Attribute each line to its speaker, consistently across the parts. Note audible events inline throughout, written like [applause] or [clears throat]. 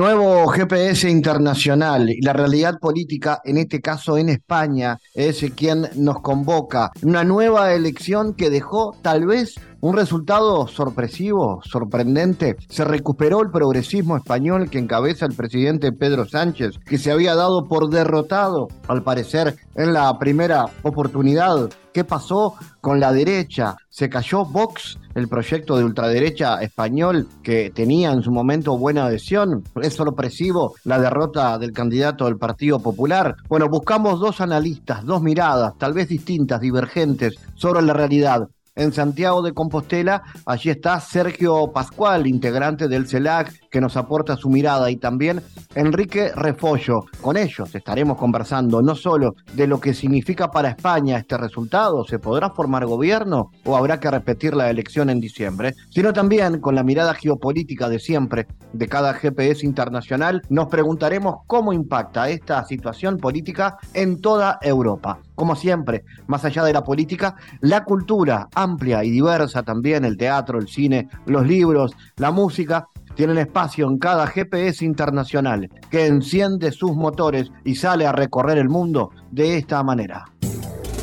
Speaker 1: Nuevo GPS internacional y la realidad política, en este caso en España, es quien nos convoca. Una nueva elección que dejó tal vez un resultado sorpresivo, sorprendente. Se recuperó el progresismo español que encabeza el presidente Pedro Sánchez, que se había dado por derrotado, al parecer, en la primera oportunidad. ¿Qué pasó con la derecha? ¿Se cayó Vox, el proyecto de ultraderecha español que tenía en su momento buena adhesión? ¿Es sorpresivo la derrota del candidato del Partido Popular? Bueno, buscamos dos analistas, dos miradas, tal vez distintas, divergentes, sobre la realidad en Santiago de Compostela. Allí está Sergio Pascual, integrante del CELAC, que nos aporta su mirada, y también Enrique Refollo. Con ellos estaremos conversando no solo de lo que significa para España este resultado, ¿se podrá formar gobierno o habrá que repetir la elección en diciembre? Sino también con la mirada geopolítica de siempre de cada GPS internacional, nos preguntaremos cómo impacta esta situación política en toda Europa. Como siempre, más allá de la política, la cultura amplia y diversa también, el teatro, el cine, los libros, la música, tienen espacio en cada GPS internacional que enciende sus motores y sale a recorrer el mundo de esta manera.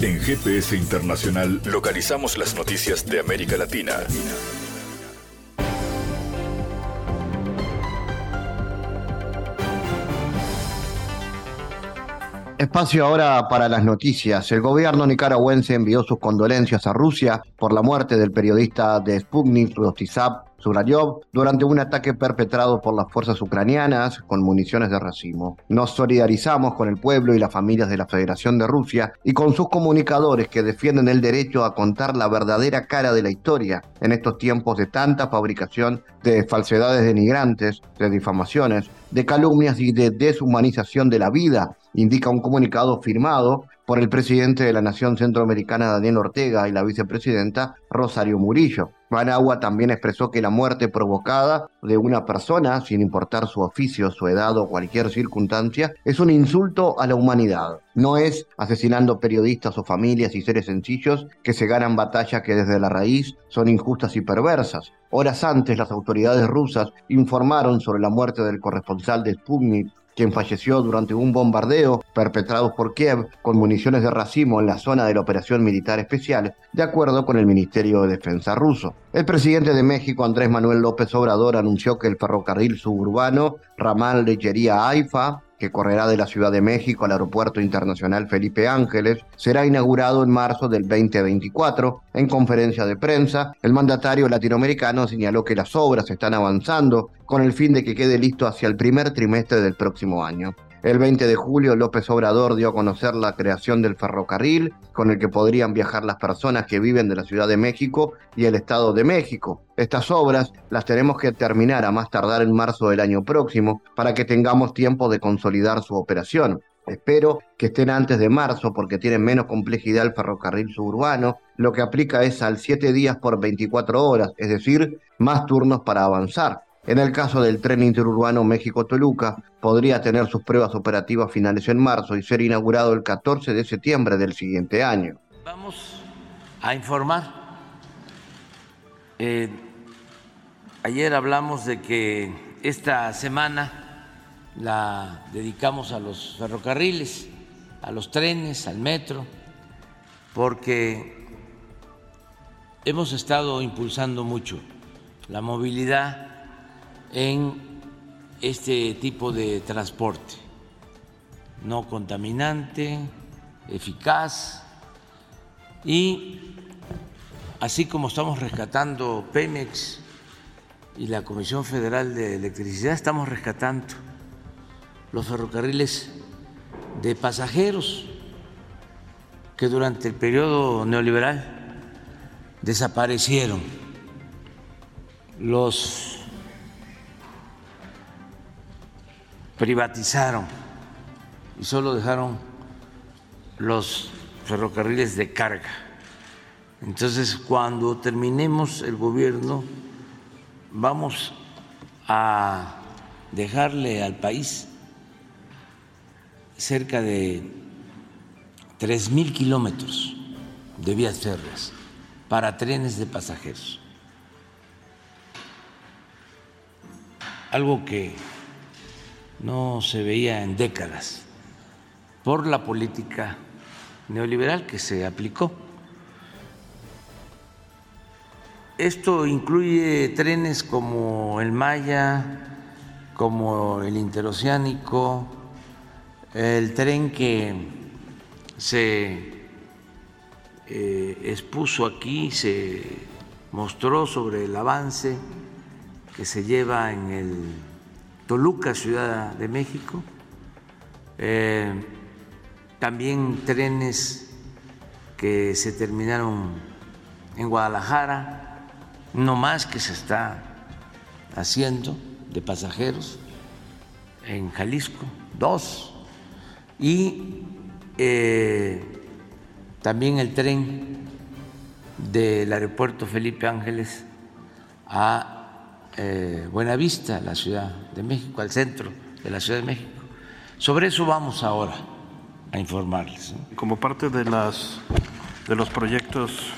Speaker 2: En GPS Internacional localizamos las noticias de América Latina.
Speaker 1: Espacio ahora para las noticias. El gobierno nicaragüense envió sus condolencias a Rusia por la muerte del periodista de Sputnik, Rostizap Suraryov durante un ataque perpetrado por las fuerzas ucranianas con municiones de racimo. Nos solidarizamos con el pueblo y las familias de la Federación de Rusia y con sus comunicadores que defienden el derecho a contar la verdadera cara de la historia en estos tiempos de tanta fabricación de falsedades denigrantes, de difamaciones, de calumnias y de deshumanización de la vida, indica un comunicado firmado por el presidente de la Nación Centroamericana Daniel Ortega y la vicepresidenta Rosario Murillo. Managua también expresó que la muerte provocada de una persona, sin importar su oficio, su edad o cualquier circunstancia, es un insulto a la humanidad. No es asesinando periodistas o familias y seres sencillos que se ganan batallas que desde la raíz son injustas y perversas. Horas antes, las autoridades rusas informaron sobre la muerte del corresponsal de Sputnik quien falleció durante un bombardeo perpetrado por Kiev con municiones de racimo en la zona de la operación militar especial, de acuerdo con el Ministerio de Defensa ruso. El presidente de México, Andrés Manuel López Obrador, anunció que el ferrocarril suburbano Ramal Lechería Haifa que correrá de la Ciudad de México al Aeropuerto Internacional Felipe Ángeles, será inaugurado en marzo del 2024. En conferencia de prensa, el mandatario latinoamericano señaló que las obras están avanzando con el fin de que quede listo hacia el primer trimestre del próximo año. El 20 de julio, López Obrador dio a conocer la creación del ferrocarril con el que podrían viajar las personas que viven de la Ciudad de México y el Estado de México. Estas obras las tenemos que terminar a más tardar en marzo del año próximo para que tengamos tiempo de consolidar su operación. Espero que estén antes de marzo porque tienen menos complejidad el ferrocarril suburbano. Lo que aplica es al 7 días por 24 horas, es decir, más turnos para avanzar. En el caso del tren interurbano México-Toluca, podría tener sus pruebas operativas finales en marzo y ser inaugurado el 14 de septiembre del siguiente año.
Speaker 3: Vamos a informar. Eh, ayer hablamos de que esta semana la dedicamos a los ferrocarriles, a los trenes, al metro, porque hemos estado impulsando mucho la movilidad en este tipo de transporte, no contaminante, eficaz. Y así como estamos rescatando Pemex y la Comisión Federal de Electricidad, estamos rescatando los ferrocarriles de pasajeros que durante el periodo neoliberal desaparecieron. Los privatizaron y solo dejaron los ferrocarriles de carga. Entonces, cuando terminemos el gobierno, vamos a dejarle al país cerca de tres mil kilómetros de vías férreas para trenes de pasajeros. Algo que no se veía en décadas por la política neoliberal que se aplicó. Esto incluye trenes como el Maya, como el interoceánico, el tren que se eh, expuso aquí, se mostró sobre el avance que se lleva en el Toluca, Ciudad de México, eh, también trenes que se terminaron en Guadalajara, no más que se está haciendo de pasajeros en Jalisco, dos, y eh, también el tren del aeropuerto Felipe Ángeles a eh, Buenavista, la Ciudad de México, al centro de la Ciudad de México. Sobre eso vamos ahora a informarles.
Speaker 4: Como parte de, las, los proyectos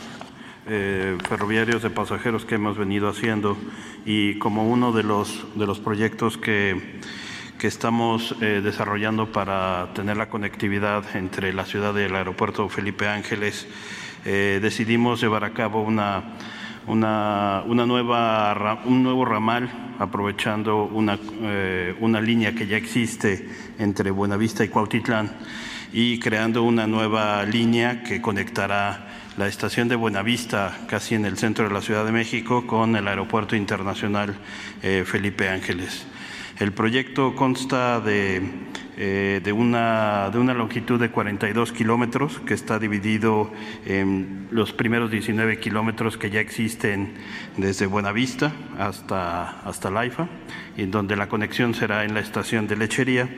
Speaker 4: eh, ferroviarios de pasajeros que hemos venido haciendo y como uno de los, de los proyectos que, estamos eh, desarrollando para tener la conectividad entre la ciudad y el aeropuerto Felipe Ángeles, decidimos llevar a cabo una una, nueva, un nuevo ramal aprovechando una, eh, una línea que ya existe entre Buenavista y Cuautitlán y creando una nueva línea que conectará la estación de Buenavista, casi en el centro de la Ciudad de México, con el Aeropuerto Internacional eh, Felipe Ángeles. El proyecto consta de, eh, de, una, de una longitud de 42 kilómetros que está dividido en los primeros 19 kilómetros que ya existen desde Buenavista hasta, hasta Laifa, en donde la conexión será en la estación de lechería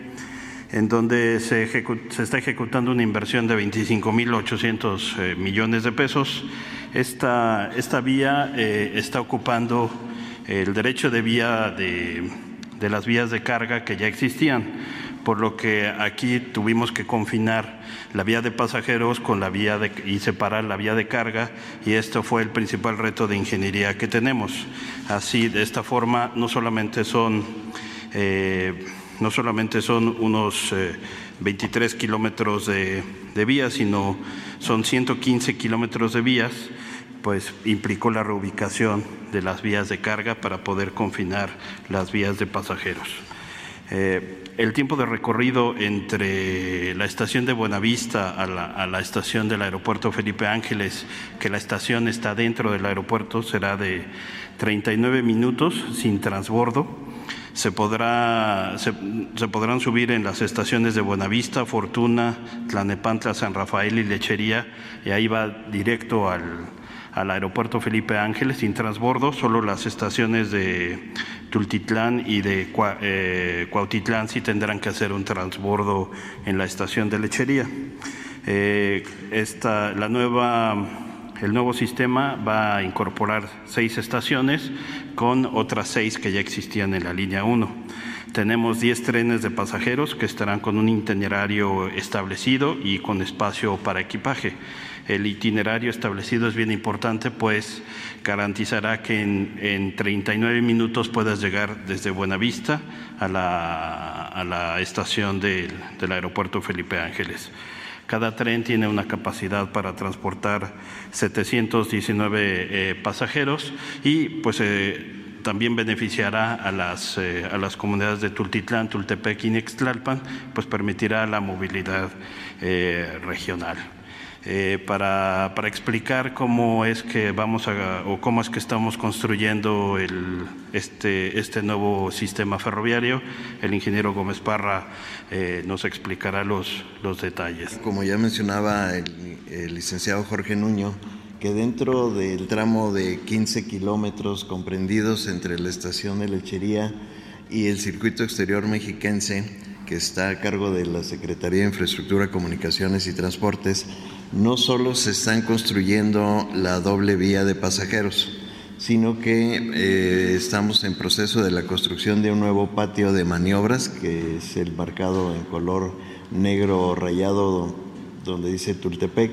Speaker 4: en donde se, se, está ejecutando una inversión de 25.800 eh, millones de pesos. Esta, esta vía eh, está ocupando el derecho de vía de de las vías de carga que ya existían, por lo que aquí tuvimos que confinar la vía de pasajeros con la vía de, y separar la vía de carga y esto fue el principal reto de ingeniería que tenemos. Así, de esta forma, no solamente son, eh, no solamente son unos 23 eh, kilómetros de, de vías, sino son 115 kilómetros de vías pues implicó la reubicación de las vías de carga para poder confinar las vías de pasajeros. Eh, el tiempo de recorrido entre la estación de Buenavista a la, a la, estación del aeropuerto Felipe Ángeles, que la estación está dentro del aeropuerto, será de 39 minutos sin transbordo. Se, podrá, se, se podrán subir en las estaciones de Buenavista, Fortuna, Tlanepantla, San Rafael y Lechería, y ahí va directo al, al aeropuerto Felipe Ángeles sin transbordo, solo las estaciones de Tultitlán y de eh, Cuautitlán sí tendrán que hacer un transbordo en la estación de lechería. Eh, esta, la nueva, el nuevo sistema va a incorporar seis estaciones con otras seis que ya existían en la línea 1. Tenemos 10 trenes de pasajeros que estarán con un itinerario establecido y con espacio para equipaje el itinerario establecido es bien importante, pues garantizará que en, 39 minutos puedas llegar desde Buenavista a la, a la estación del, aeropuerto Felipe Ángeles. Cada tren tiene una capacidad para transportar 719 eh, pasajeros y pues eh, también beneficiará a las, eh, a las comunidades de Tultitlán, Tultepec y Nextlalpan, pues permitirá la movilidad regional. Eh, para, para, explicar cómo es que vamos a, o cómo es que estamos construyendo este, este nuevo sistema ferroviario. El ingeniero Gómez Parra eh, nos explicará los, los detalles.
Speaker 5: Como ya mencionaba el, el licenciado Jorge Nuño, que dentro del tramo de 15 kilómetros comprendidos entre la estación de Lechería y el circuito exterior mexiquense, que está a cargo de la Secretaría de Infraestructura, Comunicaciones y Transportes, no solo se están construyendo la doble vía de pasajeros, sino que eh, estamos en proceso de la construcción de un nuevo patio de maniobras, que es el marcado en color negro rayado donde dice Tultepec.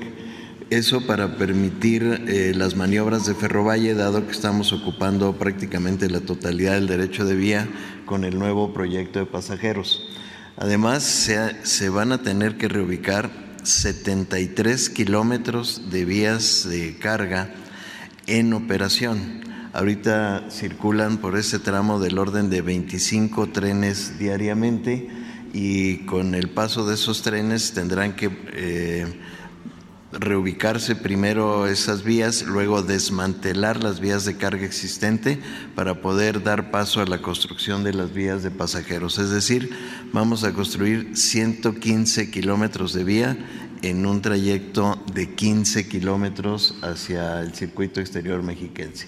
Speaker 5: Eso para permitir eh, las maniobras de Ferrovalle, dado que estamos ocupando prácticamente la totalidad del derecho de vía con el nuevo proyecto de pasajeros. Además, se, se van a tener que reubicar 73 kilómetros de vías de carga en operación. Ahorita circulan por ese tramo del orden de 25 trenes diariamente y con el paso de esos trenes tendrán que eh, reubicarse primero esas vías, luego desmantelar las vías de carga existente para poder dar paso a la construcción de las vías de pasajeros. Es decir, vamos a construir 115 kilómetros de vía en un trayecto de 15 kilómetros hacia el circuito exterior mexiquense.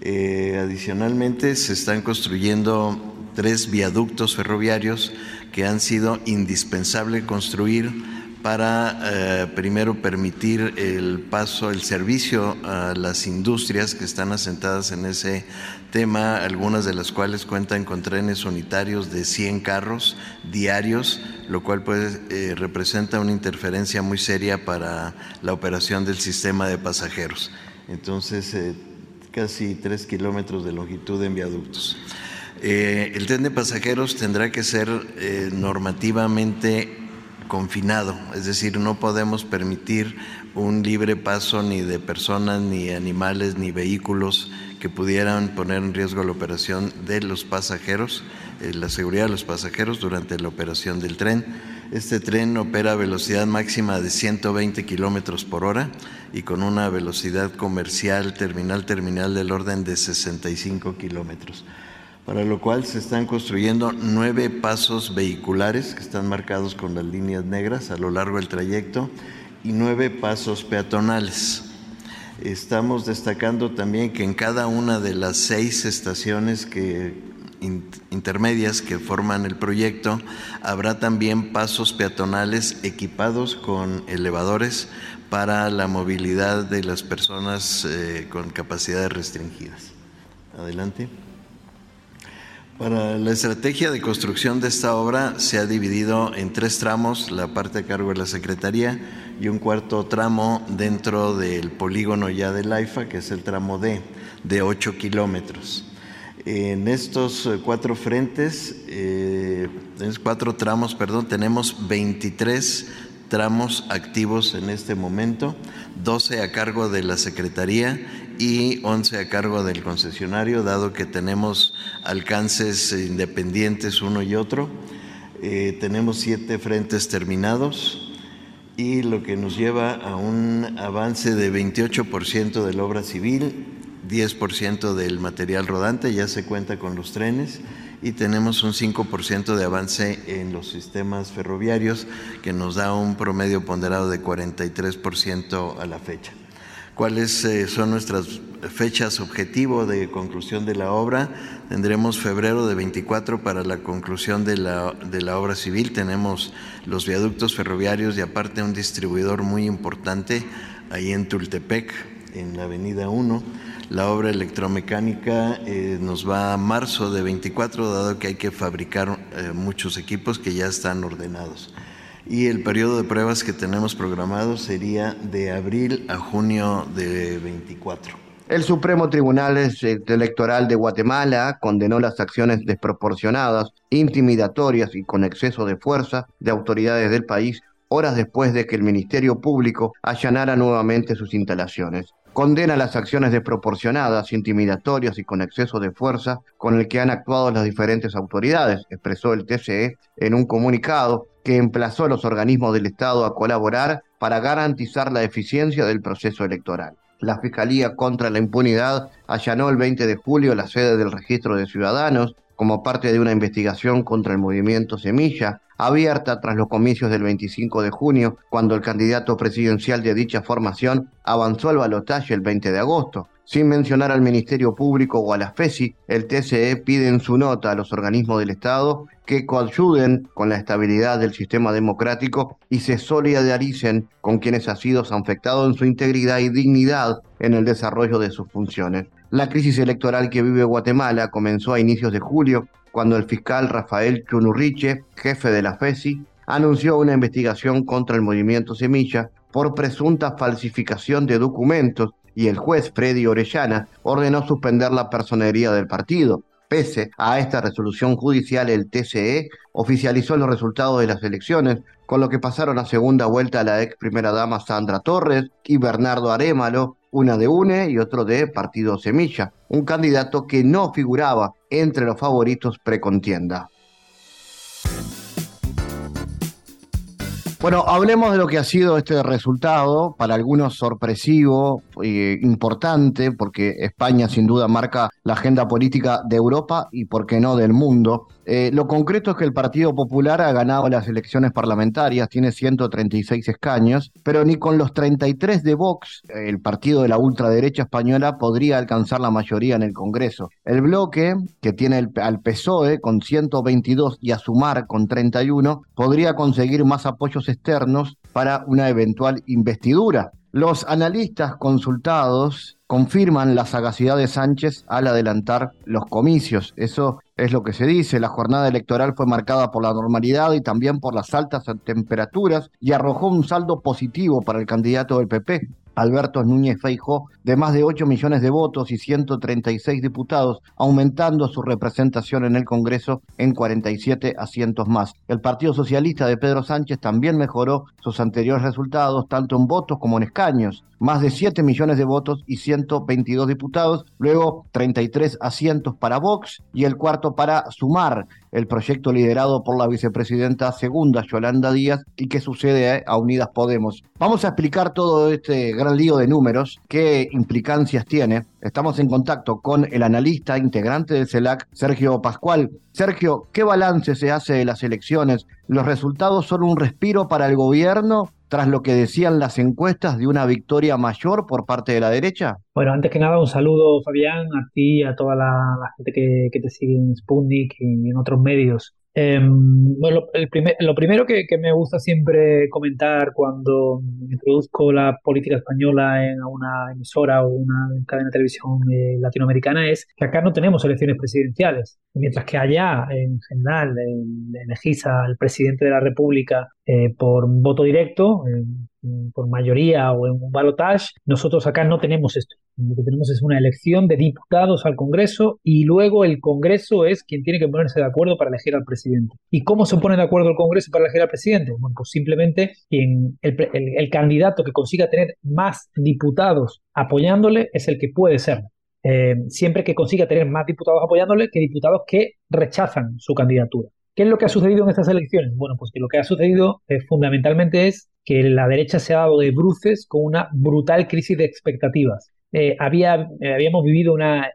Speaker 5: Eh, adicionalmente, se están construyendo tres viaductos ferroviarios que han sido indispensable construir para eh, primero permitir el paso, el servicio a las industrias que están asentadas en ese tema, algunas de las cuales cuentan con trenes unitarios de 100 carros diarios, lo cual pues, eh, representa una interferencia muy seria para la operación del sistema de pasajeros. Entonces, eh, casi tres kilómetros de longitud en viaductos. el tren de pasajeros tendrá que ser normativamente confinado, es decir, no podemos permitir un libre paso ni de personas, ni animales, ni vehículos que pudieran poner en riesgo la operación de los pasajeros, eh, la seguridad de los pasajeros durante la operación del tren. Este tren opera a velocidad máxima de 120 kilómetros por hora y con una velocidad comercial terminal terminal del orden de 65 kilómetros para lo cual se están construyendo nueve pasos vehiculares que están marcados con las líneas negras a lo largo del trayecto y nueve pasos peatonales. Estamos destacando también que en cada una de las seis estaciones que, intermedias que forman el proyecto habrá también pasos peatonales equipados con elevadores para la movilidad de las personas eh, con capacidades restringidas. Adelante. Para la estrategia de construcción de esta obra se ha dividido en tres tramos, la parte a cargo de la Secretaría y un cuarto tramo dentro del polígono ya del AIFA, que es el tramo D, de 8 kilómetros. En estos eh, cuatro frentes, eh, cuatro tramos, perdón, tenemos 23 tramos activos en este momento, 12 a cargo de la Secretaría y 11 a cargo del concesionario, dado que tenemos alcances independientes uno y otro. Eh, tenemos siete frentes terminados y lo que nos lleva a un avance de 28% de la obra civil, 10% del material rodante, ya se cuenta con los trenes y tenemos un 5% de avance en los sistemas ferroviarios que nos da un promedio ponderado de 43% a la fecha cuáles eh, son nuestras fechas objetivo de conclusión de la obra. Tendremos febrero de 24 para la conclusión de la, de la obra civil. Tenemos los viaductos ferroviarios y aparte un distribuidor muy importante ahí en Tultepec, en la avenida 1. La obra electromecánica eh, nos va a marzo de 24, dado que hay que fabricar eh, muchos equipos que ya están ordenados y el periodo de pruebas que tenemos programado sería de abril a junio de 24.
Speaker 1: El Supremo Tribunal Electoral de Guatemala condenó las acciones desproporcionadas, intimidatorias y con exceso de fuerza de autoridades del país horas después de que el Ministerio Público allanara nuevamente sus instalaciones condena las acciones desproporcionadas, intimidatorias y con exceso de fuerza con el que han actuado las diferentes autoridades, expresó el TCE en un comunicado que emplazó a los organismos del Estado a colaborar para garantizar la eficiencia del proceso electoral. La Fiscalía contra la Impunidad allanó el 20 de julio la sede del Registro de Ciudadanos como parte de una investigación contra el movimiento Semilla, abierta tras los comicios del 25 de junio, cuando el candidato presidencial de dicha formación avanzó al balotaje el 20 de agosto. Sin mencionar al Ministerio Público o a la FESI, el TCE pide en su nota a los organismos del Estado que coayuden con la estabilidad del sistema democrático y se solidaricen con quienes han sido afectados en su integridad y dignidad en el desarrollo de sus funciones. La crisis electoral que vive Guatemala comenzó a inicios de julio, cuando el fiscal Rafael Chunurriche, jefe de la FESI, anunció una investigación contra el movimiento Semilla por presunta falsificación de documentos y el juez Freddy Orellana ordenó suspender la personería del partido. Pese a esta resolución judicial, el TCE oficializó los resultados de las elecciones, con lo que pasaron a segunda vuelta la ex primera dama Sandra Torres y Bernardo Arémalo, una de UNE y otro de Partido Semilla, un candidato que no figuraba entre los favoritos precontienda. Bueno, hablemos de lo que ha sido este resultado, para algunos sorpresivo, e importante, porque España sin duda marca la agenda política de Europa y, por qué no, del mundo. Eh, lo concreto es que el Partido Popular ha ganado las elecciones parlamentarias, tiene 136 escaños, pero ni con los 33 de Vox, el partido de la ultraderecha española, podría alcanzar la mayoría en el Congreso. El bloque, que tiene al PSOE con 122 y a Sumar con 31, podría conseguir más apoyos externos para una eventual investidura. Los analistas consultados confirman la sagacidad de Sánchez al adelantar los comicios. Eso es lo que se dice. La jornada electoral fue marcada por la normalidad y también por las altas temperaturas y arrojó un saldo positivo para el candidato del PP. Alberto Núñez Feijó, de más de 8 millones de votos y 136 diputados, aumentando su representación en el Congreso en 47 asientos más. El Partido Socialista de Pedro Sánchez también mejoró sus anteriores resultados, tanto en votos como en escaños más de 7 millones de votos y 122 diputados, luego 33 asientos para Vox y el cuarto para Sumar, el proyecto liderado por la vicepresidenta segunda Yolanda Díaz y que sucede a Unidas Podemos. Vamos a explicar todo este gran lío de números, qué implicancias tiene. Estamos en contacto con el analista integrante del CELAC, Sergio Pascual. Sergio, ¿qué balance se hace de las elecciones? ¿Los resultados son un respiro para el gobierno tras lo que decían las encuestas de una victoria mayor por parte de la derecha?
Speaker 6: Bueno, antes que nada, un saludo, Fabián, a ti, a toda la, gente que, que, te sigue en Sputnik y en otros medios. Em, bueno, lo primero que, me gusta siempre comentar cuando introduzco la política española en una emisora o una cadena de televisión eh, latinoamericana es que acá no tenemos elecciones presidenciales, mientras que allá, en general, elegís al presidente de la República eh, por voto directo, por mayoría o en un balotage. Nosotros acá no tenemos esto. Lo que tenemos es una elección de diputados al Congreso y luego el Congreso es quien tiene que ponerse de acuerdo para elegir al presidente. ¿Y cómo se pone de acuerdo el Congreso para elegir al presidente? Bueno, pues simplemente quien, el, candidato que consiga tener más diputados apoyándole es el que puede ser. Eh, siempre que consiga tener más diputados apoyándole que diputados que rechazan su candidatura. ¿Qué es lo que ha sucedido en estas elecciones? Bueno, pues que lo que ha sucedido eh, fundamentalmente es que la derecha se ha dado de bruces con una brutal crisis de expectativas. Eh, había, eh, habíamos vivido una,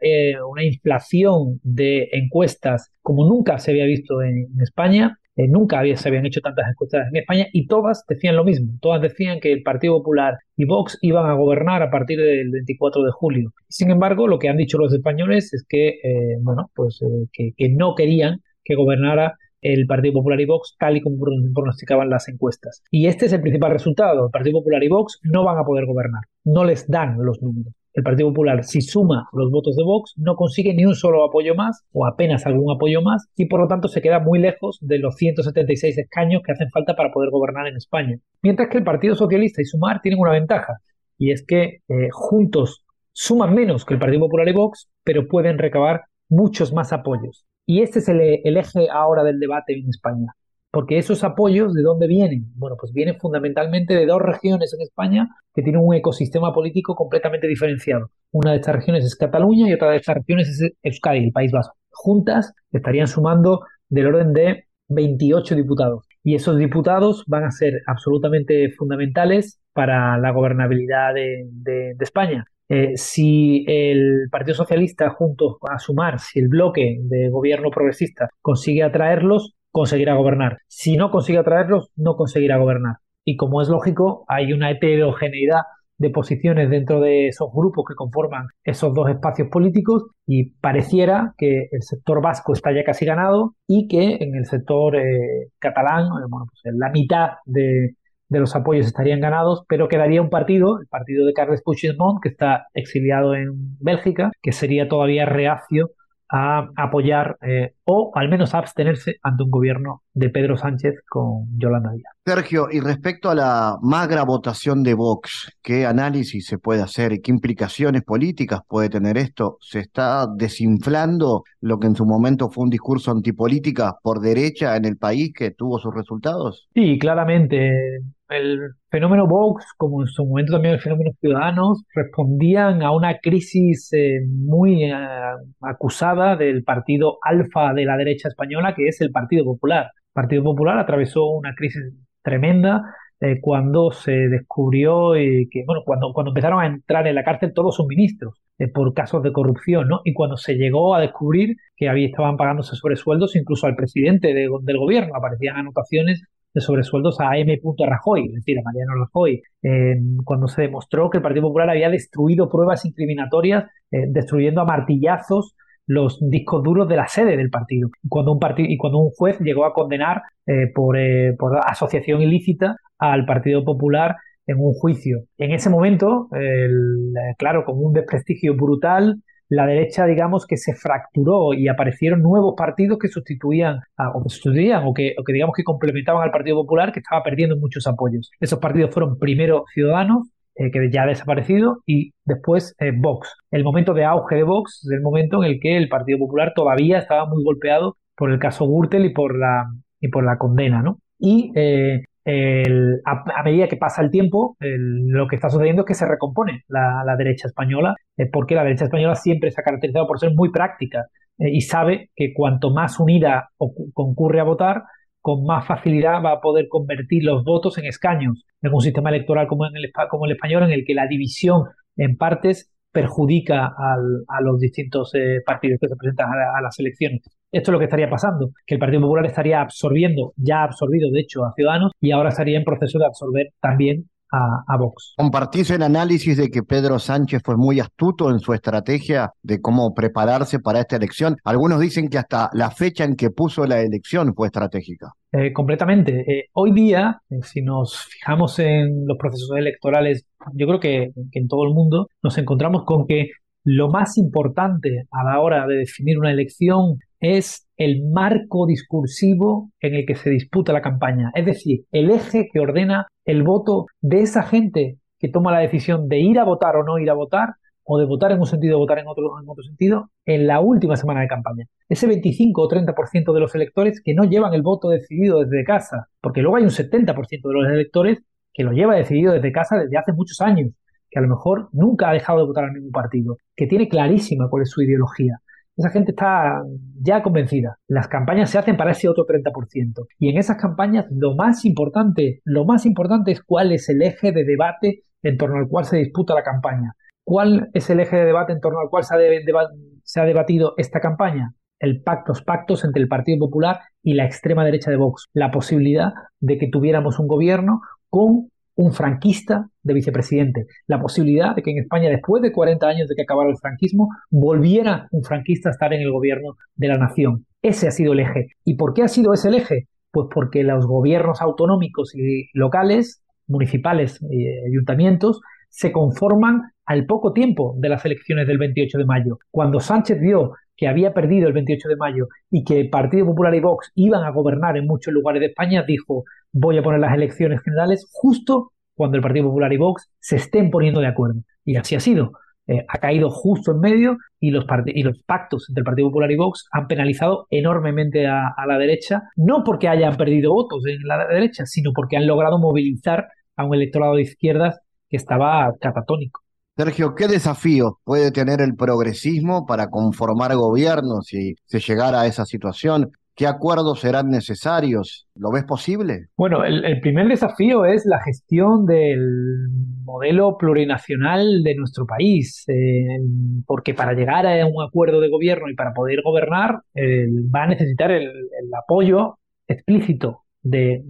Speaker 6: una, inflación de encuestas como nunca se había visto en, España. nunca había, se habían hecho tantas encuestas en España y todas decían lo mismo. Todas decían que el Partido Popular y Vox iban a gobernar a partir del 24 de julio. Sin embargo, lo que han dicho los españoles es que, bueno, pues que no querían que gobernara el Partido Popular y Vox, tal y como pronosticaban las encuestas. Y este es el principal resultado. El Partido Popular y Vox no van a poder gobernar, no les dan los números. El Partido Popular, si suma los votos de Vox, no consigue ni un solo apoyo más, o apenas algún apoyo más, y por lo tanto se queda muy lejos de los 176 escaños que hacen falta para poder gobernar en España. Mientras que el Partido Socialista y Sumar tienen una ventaja, y es que eh, juntos suman menos que el Partido Popular y Vox, pero pueden recabar muchos más apoyos. Y este es el, eje ahora del debate en España. Porque esos apoyos, ¿de dónde vienen? Bueno, pues vienen fundamentalmente de dos regiones en España que tienen un ecosistema político completamente diferenciado. Una de estas regiones es Cataluña y otra de estas regiones es Euskadi, el País Vasco. Juntas estarían sumando del orden de 28 diputados. Y esos diputados van a ser absolutamente fundamentales para la gobernabilidad de España. Eh, si el Partido Socialista junto a Sumar, si el bloque de gobierno progresista consigue atraerlos, conseguirá gobernar. Si no consigue atraerlos, no conseguirá gobernar. Y como es lógico, hay una heterogeneidad de posiciones dentro de esos grupos que conforman esos dos espacios políticos y pareciera que el sector vasco está ya casi ganado y que en el sector eh, catalán, eh, bueno, pues la mitad de, de los apoyos estarían ganados, pero quedaría un partido, el partido de Carles Puigdemont, que está exiliado en Bélgica, que sería todavía reacio a apoyar eh, o al menos a abstenerse ante un gobierno de Pedro Sánchez con Yolanda Díaz.
Speaker 1: Sergio, y respecto a la magra votación de Vox, ¿qué análisis se puede hacer y qué implicaciones políticas puede tener esto? ¿Se está desinflando lo que en su momento fue un discurso antipolítica por derecha en el país que tuvo sus resultados?
Speaker 6: Sí, claramente el fenómeno Vox, como en su momento también el fenómeno Ciudadanos, respondían a una crisis eh, muy eh, acusada del partido alfa de la derecha española, que es el Partido Popular. El Partido Popular atravesó una crisis tremenda eh, cuando se descubrió que, bueno, cuando, cuando empezaron a entrar en la cárcel todos sus ministros por casos de corrupción, ¿no? Y cuando se llegó a descubrir que había, estaban pagándose sobresueldos incluso al presidente del gobierno, aparecían anotaciones de sobresueldos a M. Rajoy, es decir, a Mariano Rajoy, cuando se demostró que el Partido Popular había destruido pruebas incriminatorias, eh, destruyendo a martillazos los discos duros de la sede del partido. Cuando un partido, y cuando un juez llegó a condenar eh, por, eh, por, asociación ilícita al Partido Popular en un juicio. En ese momento, claro, con un desprestigio brutal, la derecha, digamos, que se fracturó y aparecieron nuevos partidos que sustituían, o que o que, digamos que complementaban al Partido Popular, que estaba perdiendo muchos apoyos. Esos partidos fueron primero Ciudadanos, eh, que ya ha desaparecido, y después eh, Vox. El momento de auge de Vox es el momento en el que el Partido Popular todavía estaba muy golpeado por el caso Gürtel y por la, y por la condena, ¿no? Y eh, a, medida que pasa el tiempo, lo que está sucediendo es que se recompone la, derecha española, eh, porque la derecha española siempre se ha caracterizado por ser muy práctica eh, y sabe que cuanto más unida concurre a votar, con más facilidad va a poder convertir los votos en escaños en un sistema electoral como, en el, como el español, en el que la división en partes perjudica a los distintos eh, partidos que se presentan a, las elecciones. Esto es lo que estaría pasando, que el Partido Popular estaría absorbiendo, ya ha absorbido de hecho a Ciudadanos y ahora estaría en proceso de absorber también a, Vox.
Speaker 1: ¿Compartís el análisis de que Pedro Sánchez fue muy astuto en su estrategia de cómo prepararse para esta elección? Algunos dicen que hasta la fecha en que puso la elección fue estratégica.
Speaker 6: Eh, completamente. Eh, hoy día, eh, si nos fijamos en los procesos electorales, yo creo que, que en todo el mundo nos encontramos con que lo más importante a la hora de definir una elección es el marco discursivo en el que se disputa la campaña, es decir, el eje que ordena el voto de esa gente que toma la decisión de ir a votar o no ir a votar, o de votar en un sentido o votar en otro, en otro sentido, en la última semana de campaña. Ese 25 o 30% de los electores que no llevan el voto decidido desde casa, porque luego hay un 70% de los electores que lo lleva decidido desde casa desde hace muchos años, que a lo mejor nunca ha dejado de votar al mismo partido, que tiene clarísima cuál es su ideología. Esa gente está ya convencida. Las campañas se hacen para ese otro 30%. Y en esas campañas lo más importante, lo más importante es cuál es el eje de debate en torno al cual se disputa la campaña. ¿Cuál es el eje de debate en torno al cual se ha, debatido esta campaña? el pactos, pactos entre el Partido Popular y la extrema derecha de Vox. La posibilidad de que tuviéramos un gobierno con un franquista de vicepresidente. La posibilidad de que en España, después de 40 años de que acabara el franquismo, volviera un franquista a estar en el gobierno de la nación. Ese ha sido el eje. ¿Y por qué ha sido ese el eje? Pues porque los gobiernos autonómicos y locales, municipales y ayuntamientos, se conforman al poco tiempo de las elecciones del 28 de mayo. Cuando Sánchez vio que había perdido el 28 de mayo y que el Partido Popular y Vox iban a gobernar en muchos lugares de España, dijo, voy a poner las elecciones generales justo cuando el Partido Popular y Vox se estén poniendo de acuerdo. Y así ha sido. Eh, ha caído justo en medio y los, pactos entre el Partido Popular y Vox han penalizado enormemente a, a la derecha, no porque hayan perdido votos en la derecha, sino porque han logrado movilizar a un electorado de izquierdas que estaba catatónico.
Speaker 1: Sergio, ¿qué desafíos puede tener el progresismo para conformar gobiernos si se llegara a esa situación? ¿Qué acuerdos serán necesarios? ¿Lo ves posible?
Speaker 6: Bueno, el, primer desafío es la gestión del modelo plurinacional de nuestro país, eh, porque para llegar a un acuerdo de gobierno y para poder gobernar va a necesitar el, el apoyo explícito de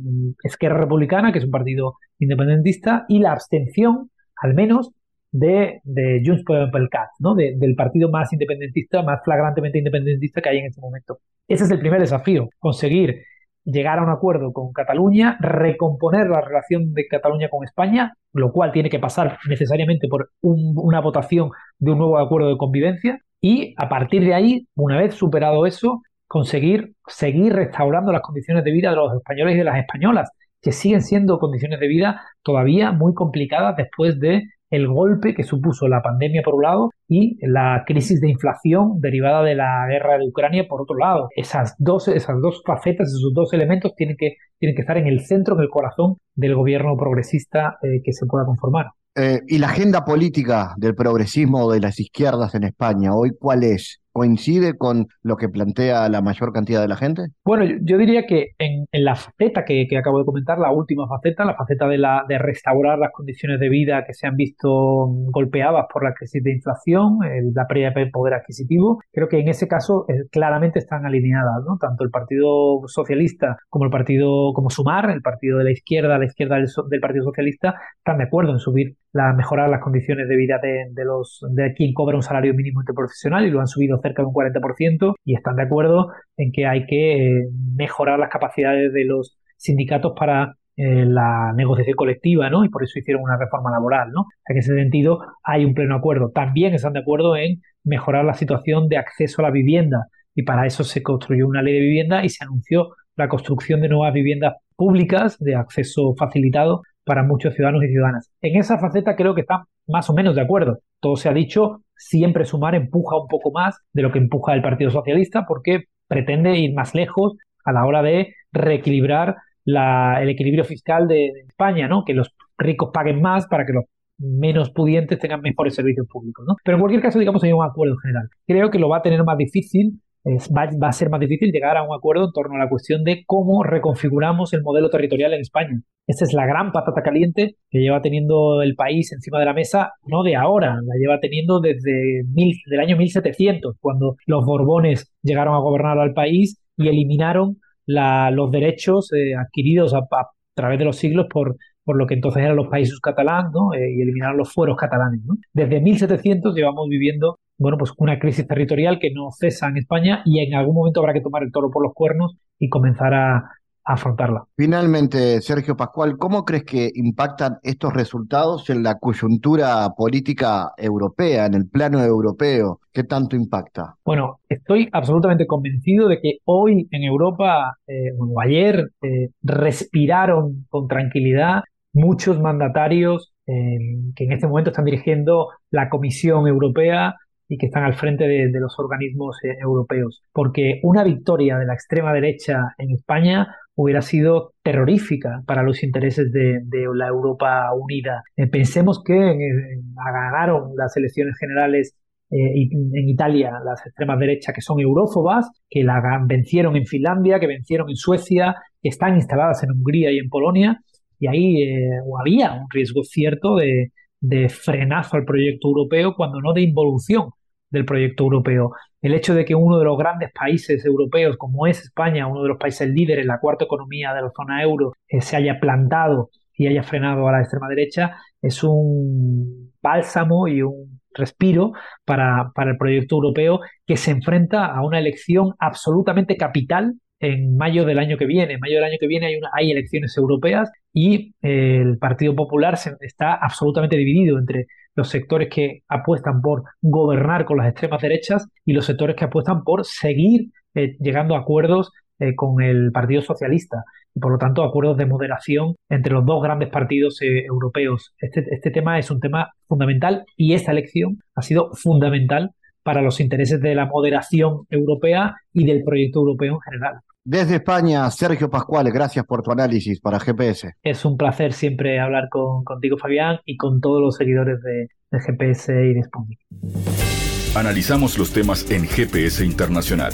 Speaker 6: Esquerra Republicana, que es un partido independentista, y la abstención al menos de, de Junts per el ¿no? del partido más independentista, más flagrantemente independentista que hay en este momento. Ese es el primer desafío, conseguir llegar a un acuerdo con Cataluña, recomponer la relación de Cataluña con España, lo cual tiene que pasar necesariamente por una votación de un nuevo acuerdo de convivencia, y a partir de ahí, una vez superado eso, conseguir seguir restaurando las condiciones de vida de los españoles y de las españolas, que siguen siendo condiciones de vida todavía muy complicadas después de el golpe que supuso la pandemia por un lado y la crisis de inflación derivada de la guerra de Ucrania por otro lado. Esas dos, esas dos facetas, esos dos elementos tienen que, tienen que estar en el centro, en el corazón del gobierno progresista eh, que se pueda conformar.
Speaker 1: Eh, ¿Y la agenda política del progresismo de las izquierdas en España hoy cuál es? Coincide con lo que plantea la mayor cantidad de la gente?
Speaker 6: Bueno, yo, diría que en, la faceta que, acabo de comentar, la última faceta, la faceta de, la, de restaurar las condiciones de vida que se han visto golpeadas por la crisis de inflación, la pérdida de poder adquisitivo, creo que en ese caso eh, claramente están alineadas, ¿no? Tanto el Partido Socialista como el Partido como Sumar, el partido de la izquierda, la izquierda del, del Partido Socialista, están de acuerdo en subir la mejorar las condiciones de vida de, los de quien cobra un salario mínimo interprofesional y lo han subido cerca de un 40% y están de acuerdo en que hay que eh, mejorar las capacidades de los sindicatos para eh, la negociación colectiva, ¿no? Y por eso hicieron una reforma laboral, ¿no? En ese sentido hay un pleno acuerdo. También están de acuerdo en mejorar la situación de acceso a la vivienda y para eso se construyó una ley de vivienda y se anunció la construcción de nuevas viviendas públicas de acceso facilitado para muchos ciudadanos y ciudadanas. En esa faceta creo que están más o menos de acuerdo. Todo se ha dicho, siempre Sumar empuja un poco más de lo que empuja el Partido Socialista porque pretende ir más lejos a la hora de reequilibrar el equilibrio fiscal de, España, ¿no? Que los ricos paguen más para que los menos pudientes tengan mejores servicios públicos, ¿no? Pero en cualquier caso, digamos, hay un acuerdo general. Creo que lo va a tener más difícil va, a ser más difícil llegar a un acuerdo en torno a la cuestión de cómo reconfiguramos el modelo territorial en España. Esta es la gran patata caliente que lleva teniendo el país encima de la mesa, no de ahora, la lleva teniendo desde mil, del año 1700, cuando los Borbones llegaron a gobernar al país y eliminaron los derechos eh, adquiridos a, través de los siglos por, por lo que entonces eran los países catalanes ¿no? Eh, y eliminaron los fueros catalanes. ¿no? Desde 1700 llevamos viviendo bueno, pues una crisis territorial que no cesa en España y en algún momento habrá que tomar el toro por los cuernos y comenzar a, afrontarla.
Speaker 1: Finalmente, Sergio Pascual, ¿cómo crees que impactan estos resultados en la coyuntura política europea, en el plano europeo? ¿Qué tanto impacta?
Speaker 6: Bueno, estoy absolutamente convencido de que hoy en Europa, eh, o ayer, eh, respiraron con tranquilidad muchos mandatarios eh, que en este momento están dirigiendo la Comisión Europea y que están al frente de, los organismos eh, europeos. Porque una victoria de la extrema derecha en España hubiera sido terrorífica para los intereses de, la Europa unida. Eh, pensemos que ganaron las elecciones generales eh, en Italia las extremas derechas que son eurófobas, que la vencieron en Finlandia, que vencieron en Suecia, que están instaladas en Hungría y en Polonia, y ahí había un riesgo cierto de, de frenazo al proyecto europeo, cuando no de involución del proyecto europeo. El hecho de que uno de los grandes países europeos, como es España, uno de los países líderes, la cuarta economía de la zona euro, eh, se haya plantado y haya frenado a la extrema derecha, es un bálsamo y un respiro para, para el proyecto europeo que se enfrenta a una elección absolutamente capital en mayo del año que viene. En mayo del año que viene hay, hay elecciones europeas y eh, el Partido Popular se, está absolutamente dividido entre los sectores que apuestan por gobernar con las extremas derechas y los sectores que apuestan por seguir eh, llegando a acuerdos eh, con el Partido Socialista y por lo tanto acuerdos de moderación entre los dos grandes partidos eh, europeos. Este, este tema es un tema fundamental y esta elección ha sido fundamental para los intereses de la moderación europea y del proyecto europeo en general.
Speaker 1: Desde España, Sergio Pascual, gracias por tu análisis para GPS.
Speaker 6: Es un placer siempre hablar con, contigo, Fabián, y con todos los seguidores de, de GPS y de Sputnik.
Speaker 2: Analizamos los temas en GPS Internacional.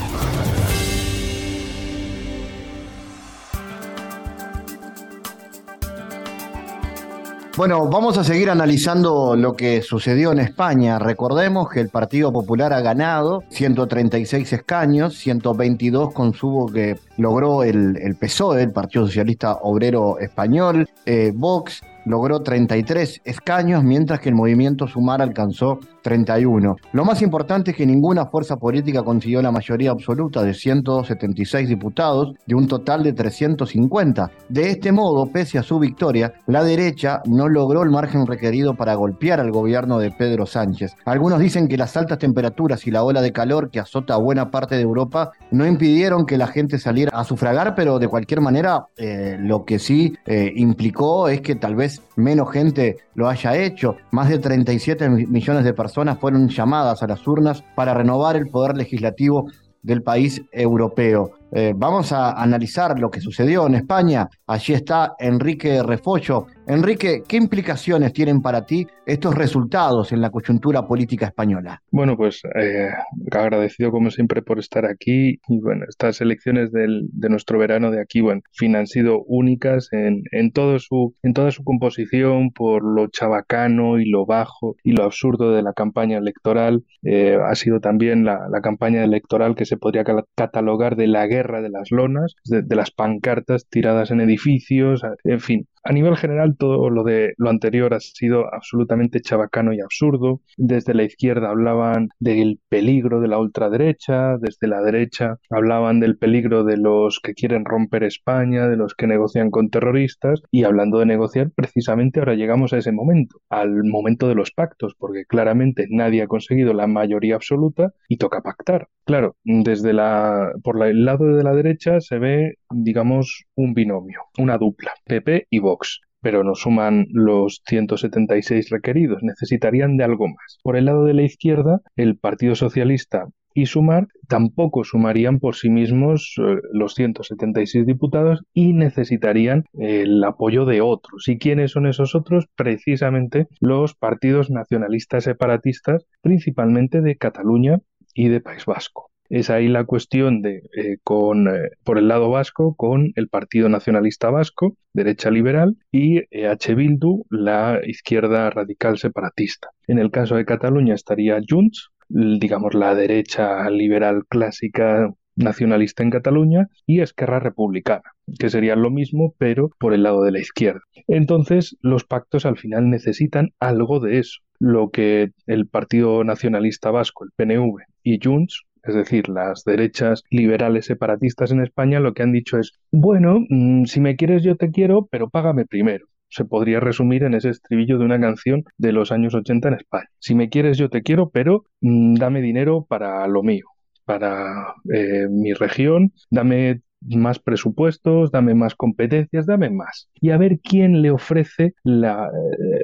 Speaker 1: Bueno, vamos a seguir analizando lo que sucedió en España. Recordemos que el Partido Popular ha ganado 136 escaños, 122 con su que logró el, PSOE, el Partido Socialista Obrero Español, eh, Vox logró 33 escaños, mientras que el movimiento Sumar alcanzó 31. Lo más importante es que ninguna fuerza política consiguió la mayoría absoluta de 176 diputados de un total de 350. De este modo, pese a su victoria, la derecha no logró el margen requerido para golpear al gobierno de Pedro Sánchez. Algunos dicen que las altas temperaturas y la ola de calor que azota buena parte de Europa no impidieron que la gente saliera a sufragar, pero de cualquier manera eh, lo que sí eh, implicó es que tal vez menos gente lo haya hecho. Más de 37 millones de personas fueron llamadas a las urnas para renovar el poder legislativo del país europeo. Eh, vamos a analizar lo que sucedió en España. Allí está Enrique Refollo. Enrique, ¿qué implicaciones tienen para ti estos resultados en la coyuntura política española?
Speaker 7: Bueno, pues eh, agradecido como siempre por estar aquí. Y bueno, estas elecciones del, de nuestro verano de aquí, bueno, fin han sido únicas en, en, todo su, en toda su composición por lo chabacano y lo bajo y lo absurdo de la campaña electoral. Eh, ha sido también la, la, campaña electoral que se podría catalogar de la guerra guerra de las lonas, de, de, las pancartas tiradas en edificios, en fin. A nivel general, todo lo de lo anterior ha sido absolutamente chabacano y absurdo. Desde la izquierda hablaban del peligro de la ultraderecha, desde la derecha hablaban del peligro de los que quieren romper España, de los que negocian con terroristas. Y hablando de negociar, precisamente ahora llegamos a ese momento, al momento de los pactos, porque claramente nadie ha conseguido la mayoría absoluta y toca pactar. Claro, desde la por el lado de la derecha se ve, digamos, un binomio, una dupla, PP y Vox pero no suman los 176 requeridos, necesitarían de algo más. Por el lado de la izquierda, el Partido Socialista y Sumar tampoco sumarían por sí mismos eh, los 176 diputados y necesitarían el apoyo de otros. ¿Y quiénes son esos otros? Precisamente los partidos nacionalistas separatistas, principalmente de Cataluña y de País Vasco. Es ahí la cuestión de, eh, con, eh, por el lado vasco, con el Partido Nacionalista Vasco, derecha liberal, y EH Bildu, la izquierda radical separatista. En el caso de Cataluña estaría Junts, digamos la derecha liberal clásica nacionalista en Cataluña, y Esquerra Republicana, que serían lo mismo, pero por el lado de la izquierda. Entonces, los pactos al final necesitan algo de eso. Lo que el Partido Nacionalista Vasco, el PNV, y Junts es decir, las derechas liberales separatistas en España, lo que han dicho es, bueno, mm, si me quieres yo te quiero, pero págame primero. Se podría resumir en ese estribillo de una canción de los años 80 en España. Si me quieres yo te quiero, pero mm, dame dinero para lo mío, para eh, mi región, dame más presupuestos, dame más competencias, dame más. Y a ver quién le ofrece la,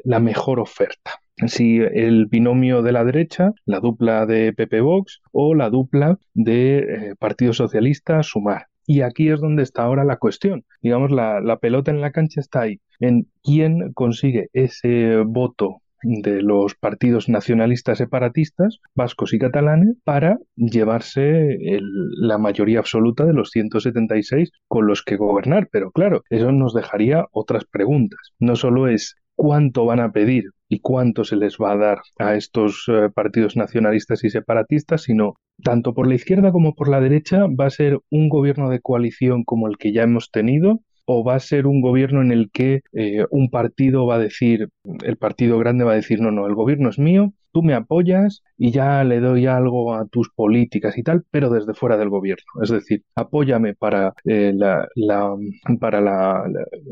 Speaker 7: eh, mejor oferta si el binomio de la derecha, la dupla de PP Vox o la dupla de eh, Partido Socialista Sumar. Y aquí es donde está ahora la cuestión. Digamos, la, la pelota en la cancha está ahí, en quién consigue ese voto de los partidos nacionalistas separatistas, vascos y catalanes, para llevarse el, la mayoría absoluta de los 176 con los que gobernar. Pero claro, eso nos dejaría otras preguntas. No solo es cuánto van a pedir y cuánto se les va a dar a estos eh, partidos nacionalistas y separatistas, sino tanto por la izquierda como por la derecha va a ser un gobierno de coalición como el que ya hemos tenido o va a ser un gobierno en el que eh, un partido va a decir, el partido grande va a decir, no, no, el gobierno es mío, tú me apoyas y ya le doy algo a tus políticas y tal, pero desde fuera del gobierno. Es decir, apóyame para, eh, la, la, para la,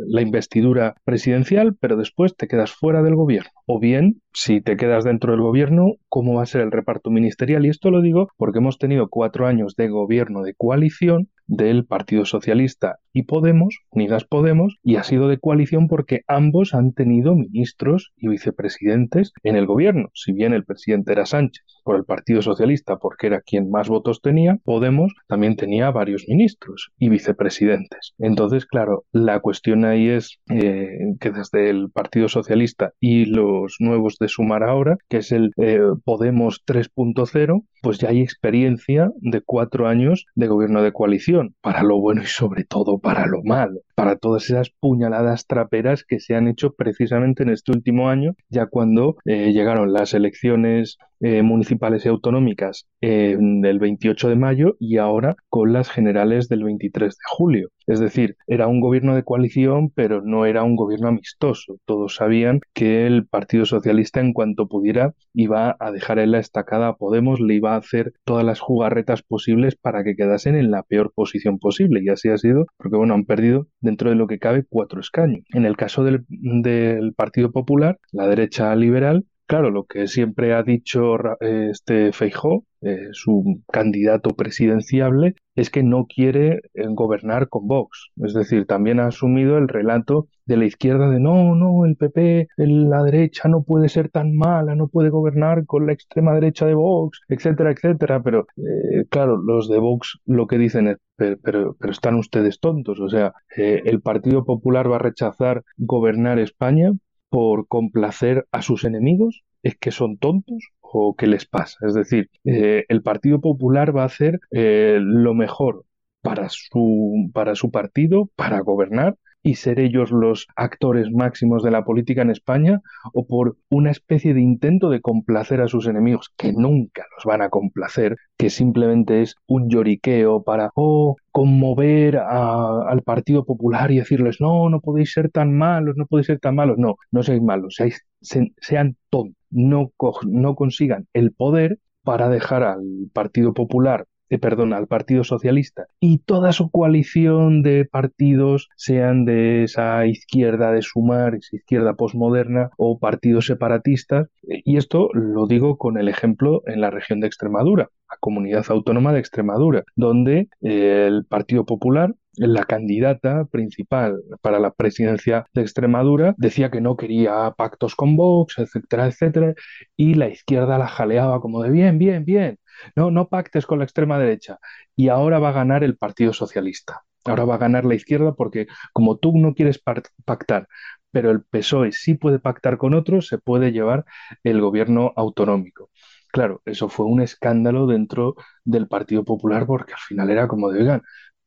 Speaker 7: la, investidura presidencial, pero después te quedas fuera del gobierno. O bien, si te quedas dentro del gobierno, ¿cómo va a ser el reparto ministerial? Y esto lo digo porque hemos tenido cuatro años de gobierno de coalición del Partido Socialista y Podemos, Unidas Podemos, y ha sido de coalición porque ambos han tenido ministros y vicepresidentes en el gobierno. Si bien el presidente era Sánchez por el Partido Socialista porque era quien más votos tenía, Podemos también tenía varios ministros y vicepresidentes. Entonces, claro, la cuestión ahí es eh, que desde el Partido Socialista y los nuevos de Sumar ahora, que es el eh, Podemos 3.0, pues ya hay experiencia de cuatro años de gobierno de coalición, para lo bueno y sobre todo para lo malo, para todas esas puñaladas traperas que se han hecho precisamente en este último año, ya cuando eh, llegaron las elecciones eh, municipales y autonómicas eh, del 28 de mayo y ahora con las generales del 23 de julio. Es decir, era un gobierno de coalición, pero no era un gobierno amistoso. Todos sabían que el Partido Socialista, en cuanto pudiera, iba a dejar en la estacada a Podemos, le iba a hacer todas las jugarretas posibles para que quedasen en la peor posición posible. Y así ha sido, porque bueno, han perdido dentro de lo que cabe cuatro escaños. En el caso del, del Partido Popular, la derecha liberal, Claro, lo que siempre ha dicho este Feijó, eh, su candidato presidenciable, es que no quiere eh, gobernar con Vox. Es decir, también ha asumido el relato de la izquierda de no, no, el PP, la derecha no puede ser tan mala, no puede gobernar con la extrema derecha de Vox, etcétera, etcétera. Pero eh, claro, los de Vox lo que dicen es, pero, pero, están ustedes tontos. O sea, el Partido Popular va a rechazar gobernar España por complacer a sus enemigos? ¿Es que son tontos o qué les pasa? Es decir, eh, el Partido Popular va a hacer eh, lo mejor para su, para su partido, para gobernar, y ser ellos los actores máximos de la política en España o por una especie de intento de complacer a sus enemigos, que nunca los van a complacer, que simplemente es un lloriqueo para oh, conmover al Partido Popular y decirles no, no podéis ser tan malos, no podéis ser tan malos. No, no seáis malos, sean tontos, no, no consigan el poder para dejar al Partido Popular eh, perdón, al Partido Socialista y toda su coalición de partidos, sean de esa izquierda de Sumar, esa izquierda posmoderna o partidos separatistas. Y esto lo digo con el ejemplo en la región de Extremadura, la comunidad autónoma de Extremadura, donde eh, el Partido Popular la candidata principal para la presidencia de Extremadura decía que no quería pactos con Vox, etcétera, etcétera, y la izquierda la jaleaba como de bien, bien, bien, no, no pactes con la extrema derecha. Y ahora va a ganar el Partido Socialista. Ahora va a ganar la izquierda porque como tú no quieres pactar, pero el PSOE sí puede pactar con otros, se puede llevar el gobierno autonómico. Claro, eso fue un escándalo dentro del Partido Popular porque al final era como de, oigan,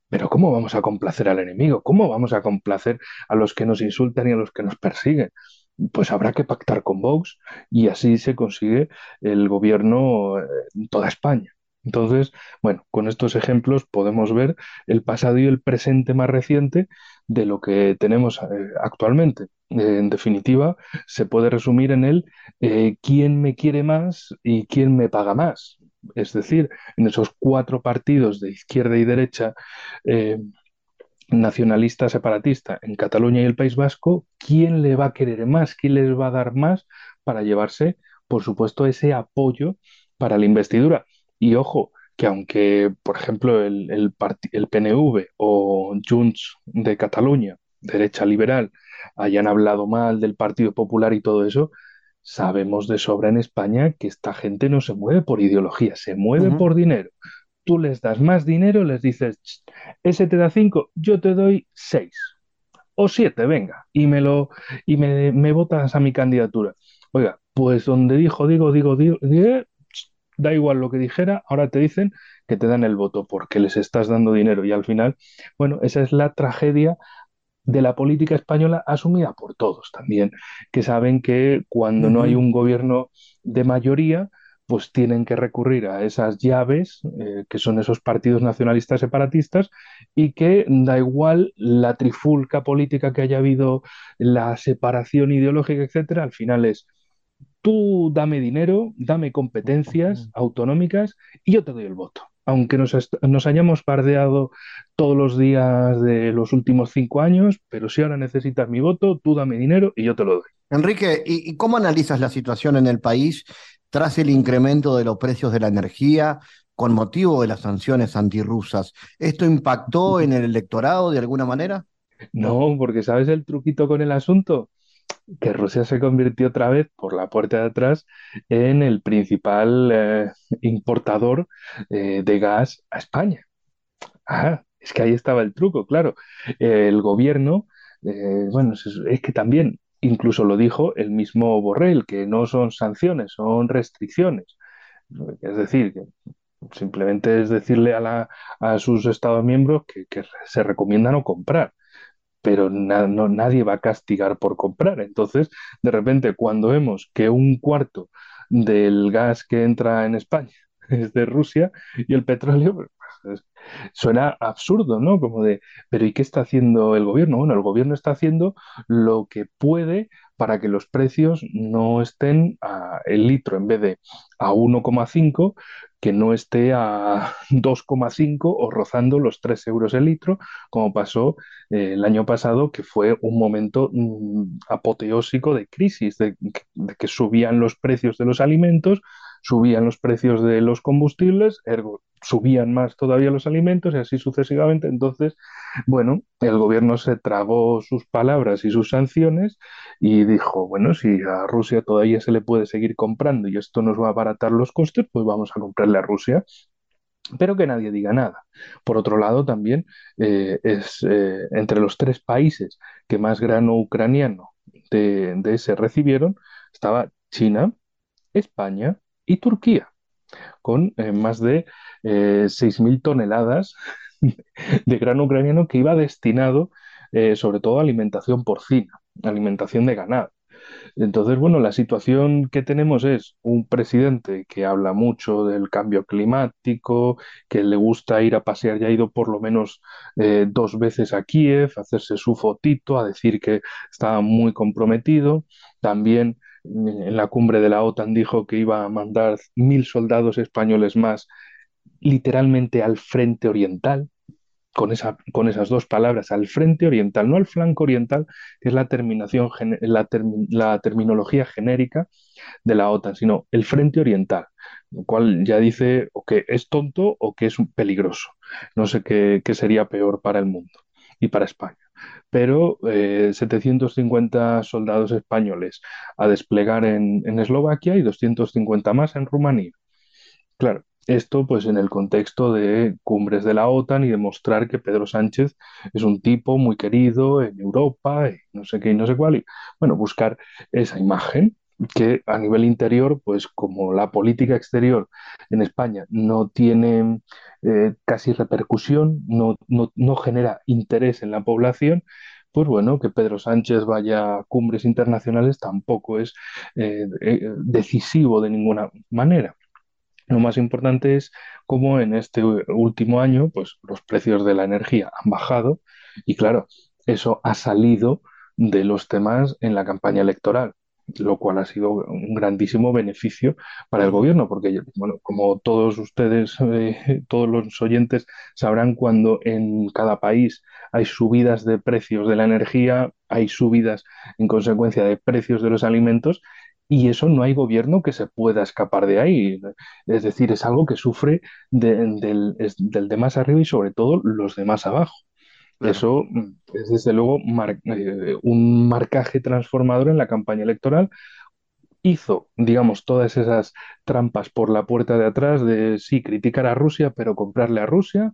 Speaker 7: pero ¿cómo vamos a complacer al enemigo? ¿Cómo vamos a complacer a los que nos insultan y a los que nos persiguen? Pues habrá que pactar con Vox y así se consigue el gobierno eh, en toda España. Entonces, bueno, con estos ejemplos podemos ver el pasado y el presente más reciente de lo que tenemos eh, actualmente. en definitiva, se puede resumir en eh, quién me quiere más y quién me paga más. Es decir, en esos cuatro partidos de izquierda y derecha nacionalista separatista en Cataluña y el País Vasco, ¿quién le va a querer más? ¿Quién les va a dar más para llevarse, por supuesto, ese apoyo para la investidura? Y ojo, que aunque, por ejemplo, el, el, PNV o Junts de Cataluña, derecha liberal, hayan hablado mal del Partido Popular y todo eso, sabemos de sobra en España que esta gente no se mueve por ideología, se mueve por dinero tú les das más dinero, les dices, ese te da 5, yo te doy 6 o 7, venga, y me lo y me, me votas a mi candidatura. Oiga, pues donde dijo, digo, digo, digo, da igual lo que dijera, ahora te dicen que te dan el voto porque les estás dando dinero y al final, bueno, esa es la tragedia de la política española asumida por todos también, que saben que cuando no hay un gobierno de mayoría, pues tienen que recurrir a esas llaves, eh, que son esos partidos nacionalistas separatistas, y que da igual la trifulca política que haya habido, la separación ideológica, etcétera, al final es tú dame dinero, dame competencias autonómicas y yo te doy el voto. Aunque nos, nos hayamos pardeado todos los días de los últimos cinco años, pero si ahora necesitas mi voto, tú dame dinero y yo te lo doy.
Speaker 1: Enrique, ¿y cómo analizas la situación en el país tras el incremento de los precios de la energía con motivo de las sanciones antirrusas. ¿Esto impactó en el electorado de alguna manera?
Speaker 7: No, porque ¿sabes el truquito con el asunto? Que Rusia se convirtió otra vez por la puerta de atrás en el principal eh, importador eh, de gas a España. Ah, es que ahí estaba el truco, claro. el gobierno, eh, bueno, es que también Incluso lo dijo el mismo Borrell, que no son sanciones, son restricciones. Es decir, simplemente es decirle a, a sus Estados miembros que, se recomienda no comprar pero no, nadie va a castigar por comprar. Entonces, de repente, cuando vemos que un cuarto del gas que entra en España [laughs] es de Rusia y el petróleo, suena absurdo, ¿no? Como de, pero ¿y qué está haciendo el gobierno? Bueno, el gobierno está haciendo lo que puede para que los precios no estén a el litro en vez de a 1,5, que no esté a [laughs] 2,5 o rozando los 3 euros el litro, como pasó eh, el año pasado, que fue un momento mm, apoteósico de crisis, de, que subían los precios de los alimentos, subían los precios de los combustibles, ergo subían más todavía los alimentos y así sucesivamente. Entonces, bueno, el gobierno se tragó sus palabras y sus sanciones y dijo, bueno, si a Rusia todavía se le puede seguir comprando y esto nos va a abaratar los costes, pues vamos a comprarle a Rusia pero que nadie diga nada. Por otro lado, también eh, es eh, entre los tres países que más grano ucraniano de, ese recibieron, estaba China, España y Turquía, con eh, más de 6.000 toneladas [laughs] de grano ucraniano que iba destinado sobre todo a alimentación porcina, alimentación de ganado. Entonces, bueno, la situación que tenemos es un presidente que habla mucho del cambio climático, que le gusta ir a pasear, ya ha ido por lo menos eh, dos veces a Kiev, a hacerse su fotito, a decir que estaba muy comprometido. También en la cumbre de la OTAN dijo que iba a mandar mil soldados españoles más literalmente al frente oriental, con, esa, con esas dos palabras, al frente oriental, no al flanco oriental, que es la, terminación, la, la terminología genérica de la OTAN, sino el frente oriental, lo cual ya dice o que es tonto o que es peligroso. No sé qué, qué sería peor para el mundo y para España. Pero 750 eh, soldados españoles a desplegar en, en Eslovaquia y 250 más en Rumanía. Claro, esto, pues, en el contexto de cumbres de la OTAN y demostrar que Pedro Sánchez es un tipo muy querido en Europa, y no sé qué y no sé cuál. Bueno, buscar esa imagen que a nivel interior, pues, como la política exterior en España no tiene eh, casi repercusión, no, no, genera interés en la población, pues bueno, que Pedro Sánchez vaya a cumbres internacionales tampoco es eh, eh, decisivo de ninguna manera. Lo más importante es cómo en este último año pues, los precios de la energía han bajado y claro, eso ha salido de los temas en la campaña electoral, lo cual ha sido un grandísimo beneficio para el gobierno, porque, bueno, como todos ustedes, eh, todos los oyentes sabrán, cuando en cada país hay subidas de precios de la energía, hay subidas en consecuencia de precios de los alimentos, y eso no hay gobierno que se pueda escapar de ahí. Es decir, es algo que sufre del, de más arriba y sobre todo los de más abajo. Eso mm, es desde luego eh, un marcaje transformador en la campaña electoral. Hizo, digamos, todas esas trampas por la puerta de atrás de sí criticar a Rusia, pero comprarle a Rusia,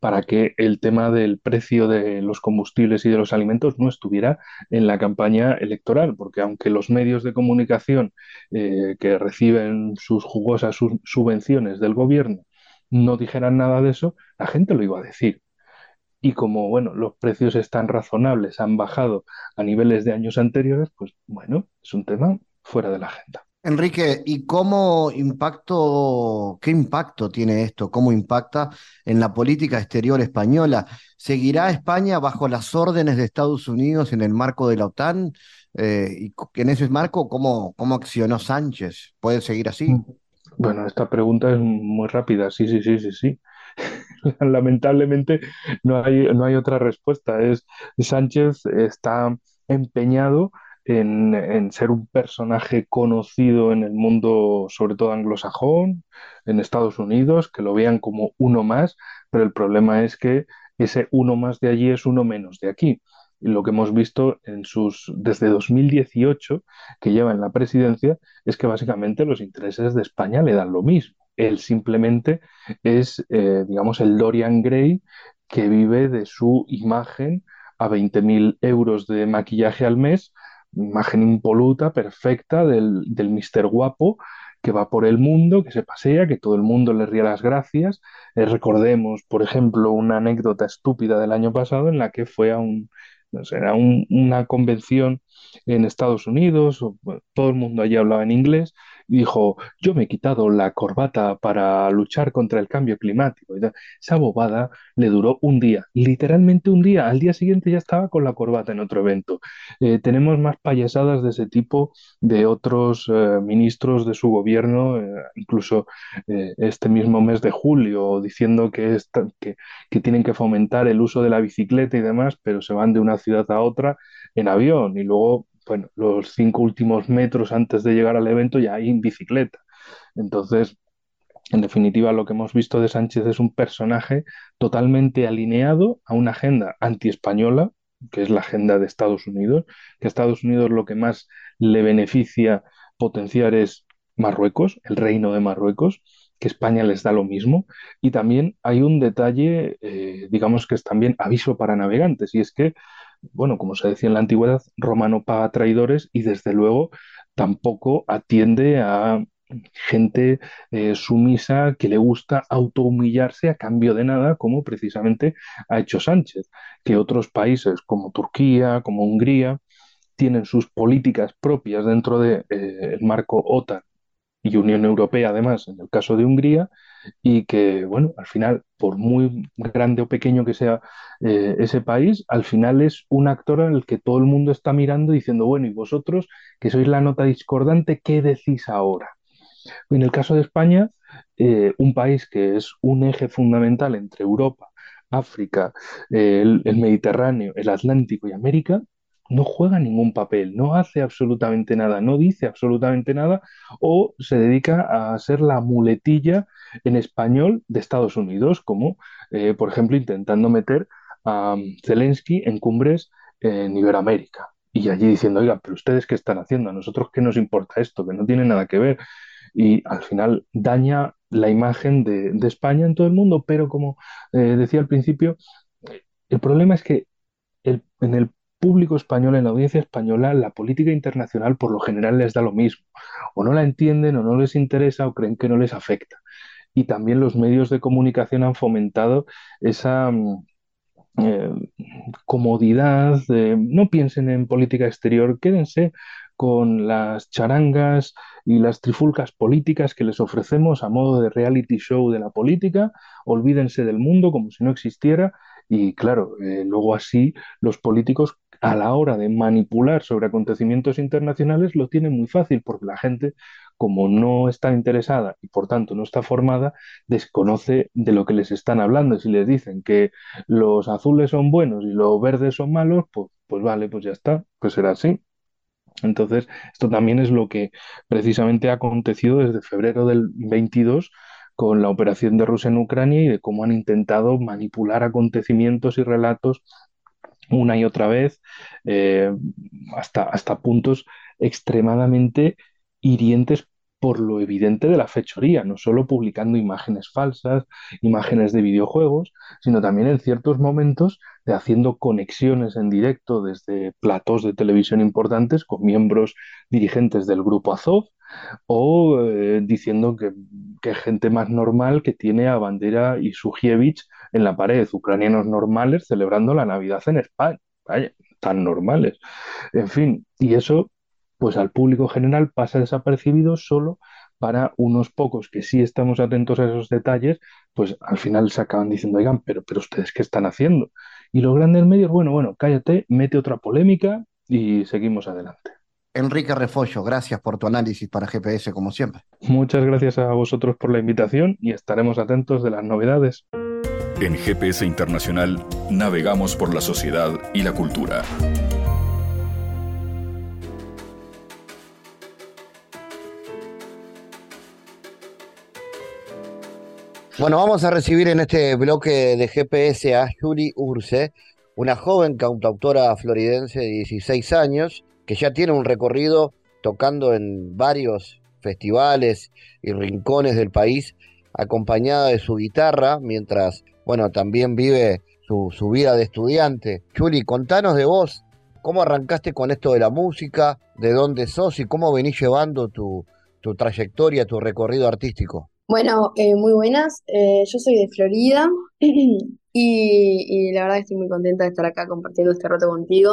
Speaker 7: para que el tema del precio de los combustibles y de los alimentos no estuviera en la campaña electoral, porque aunque los medios de comunicación eh, que reciben sus jugosas subvenciones del gobierno no dijeran nada de eso, la gente lo iba a decir. Y como, bueno, los precios están razonables, han bajado a niveles de años anteriores, pues bueno, es un tema fuera de la agenda.
Speaker 1: Enrique, ¿y cómo impacto, qué impacto tiene esto? ¿Cómo impacta en la política exterior española? ¿Seguirá España bajo las órdenes de Estados Unidos en el marco de la OTAN? Eh, y en ese marco, ¿cómo, ¿cómo accionó Sánchez? ¿Puede seguir así? Mm.
Speaker 7: Bueno, esta pregunta es muy rápida. Sí, sí, sí, sí, sí. [laughs] Lamentablemente no hay, no hay otra respuesta. Es Sánchez está empeñado en, ser un personaje conocido en el mundo, sobre todo anglosajón, en Estados Unidos, que lo vean como uno más, pero el problema es que ese uno más de allí es uno menos de aquí. Y lo que hemos visto en sus, desde 2018, que lleva en la presidencia, es que básicamente los intereses de España le dan lo mismo. Él simplemente es, eh, digamos, el Dorian Gray que vive de su imagen a 20.000 euros de maquillaje al mes imagen impoluta, perfecta del, del Mister Guapo que va por el mundo, que se pasea, que todo el mundo le ríe las gracias. Eh, recordemos, por ejemplo, una anécdota estúpida del año pasado en la que fue a un, una convención en Estados Unidos, todo el mundo allí hablaba en inglés, dijo, yo me he quitado la corbata para luchar contra el cambio climático. Esa bobada le duró un día, literalmente un día. Al día siguiente ya estaba con la corbata en otro evento. Eh, tenemos más payasadas de ese tipo de otros eh, ministros de su gobierno, eh, incluso este mismo mes de julio, diciendo que, que, que tienen que fomentar el uso de la bicicleta y demás, pero se van de una ciudad a otra en avión y luego bueno, los cinco últimos metros antes de llegar al evento ya hay en bicicleta. Entonces, en definitiva, lo que hemos visto de Sánchez es un personaje totalmente alineado a una agenda anti-española, que es la agenda de Estados Unidos, que a Estados Unidos lo que más le beneficia potenciar es Marruecos, el reino de Marruecos, que España les da lo mismo. Y también hay un detalle, eh, digamos que es también aviso para navegantes, y es que bueno, como se decía en la antigüedad, Roma no paga traidores y desde luego tampoco atiende a gente eh, sumisa que le gusta autohumillarse a cambio de nada, como precisamente ha hecho Sánchez, que otros países como Turquía, como Hungría, tienen sus políticas propias dentro del de, eh, marco OTAN y Unión Europea, además, en el caso de Hungría, y que, bueno, al final, por muy grande o pequeño que sea eh, ese país, al final es un actor el que todo el mundo está mirando diciendo, bueno, y vosotros, que sois la nota discordante, ¿qué decís ahora? En el caso de España, eh, un país que es un eje fundamental entre Europa, África, el Mediterráneo, el Atlántico y América, no juega ningún papel, no hace absolutamente nada, no dice absolutamente nada o se dedica a ser la muletilla en español de Estados Unidos, como eh, por ejemplo intentando meter a um, Zelensky en cumbres en Iberoamérica. Y allí diciendo, oiga, pero ustedes qué están haciendo, a nosotros qué nos importa esto, que no tiene nada que ver. Y al final daña la imagen de, España en todo el mundo, pero como eh, decía al principio, el problema es que en el público español, en la audiencia española, la política internacional por lo general les da lo mismo. O no la entienden, o no les interesa, o creen que no les afecta. Y también los medios de comunicación han fomentado esa mm, eh, comodidad, no piensen en política exterior, quédense con las charangas y las trifulcas políticas que les ofrecemos a modo de reality show de la política, olvídense del mundo como si no existiera y claro, eh, luego así los políticos a la hora de manipular sobre acontecimientos internacionales lo tiene muy fácil porque la gente, como no está interesada y por tanto no está formada, desconoce de lo que les están hablando. Si les dicen que los azules son buenos y los verdes son malos, pues, pues vale, pues ya está, pues será así. Entonces, esto también es lo que precisamente ha acontecido desde febrero del 22 con la operación de Rusia en Ucrania y de cómo han intentado manipular acontecimientos y relatos una y otra vez, eh, hasta, hasta puntos extremadamente hirientes por lo evidente de la fechoría, no solo publicando imágenes falsas, imágenes de videojuegos, sino también en ciertos momentos de haciendo conexiones en directo desde platos de televisión importantes con miembros dirigentes del grupo Azov o eh, diciendo que, que, gente más normal que tiene a Bandera y Sujievich en la pared, ucranianos normales celebrando la Navidad en España. Vaya, tan normales. En fin, y eso pues al público general pasa desapercibido solo para unos pocos que sí estamos atentos a esos detalles, pues al final se acaban diciendo, oigan, pero, pero ustedes qué están haciendo. Y los grandes medios, bueno, bueno, cállate, mete otra polémica y seguimos adelante.
Speaker 1: Enrique Refollo, gracias por tu análisis para GPS como siempre.
Speaker 7: Muchas gracias a vosotros por la invitación y estaremos atentos de las novedades.
Speaker 2: En GPS Internacional navegamos por la sociedad y la cultura.
Speaker 1: Bueno, vamos a recibir en este bloque de GPS a Julie Urse, una joven cantautora floridense de 16 años que ya tiene un recorrido tocando en varios festivales y rincones del país, acompañada de su guitarra, mientras bueno, también vive su, vida de estudiante. Chuli, contanos de vos, ¿cómo arrancaste con esto de la música? ¿De dónde sos y cómo venís llevando tu, trayectoria, tu recorrido artístico?
Speaker 8: Bueno, eh, muy buenas. Eh, yo soy de Florida [clears throat] y, la verdad estoy muy contenta de estar acá compartiendo este rato contigo.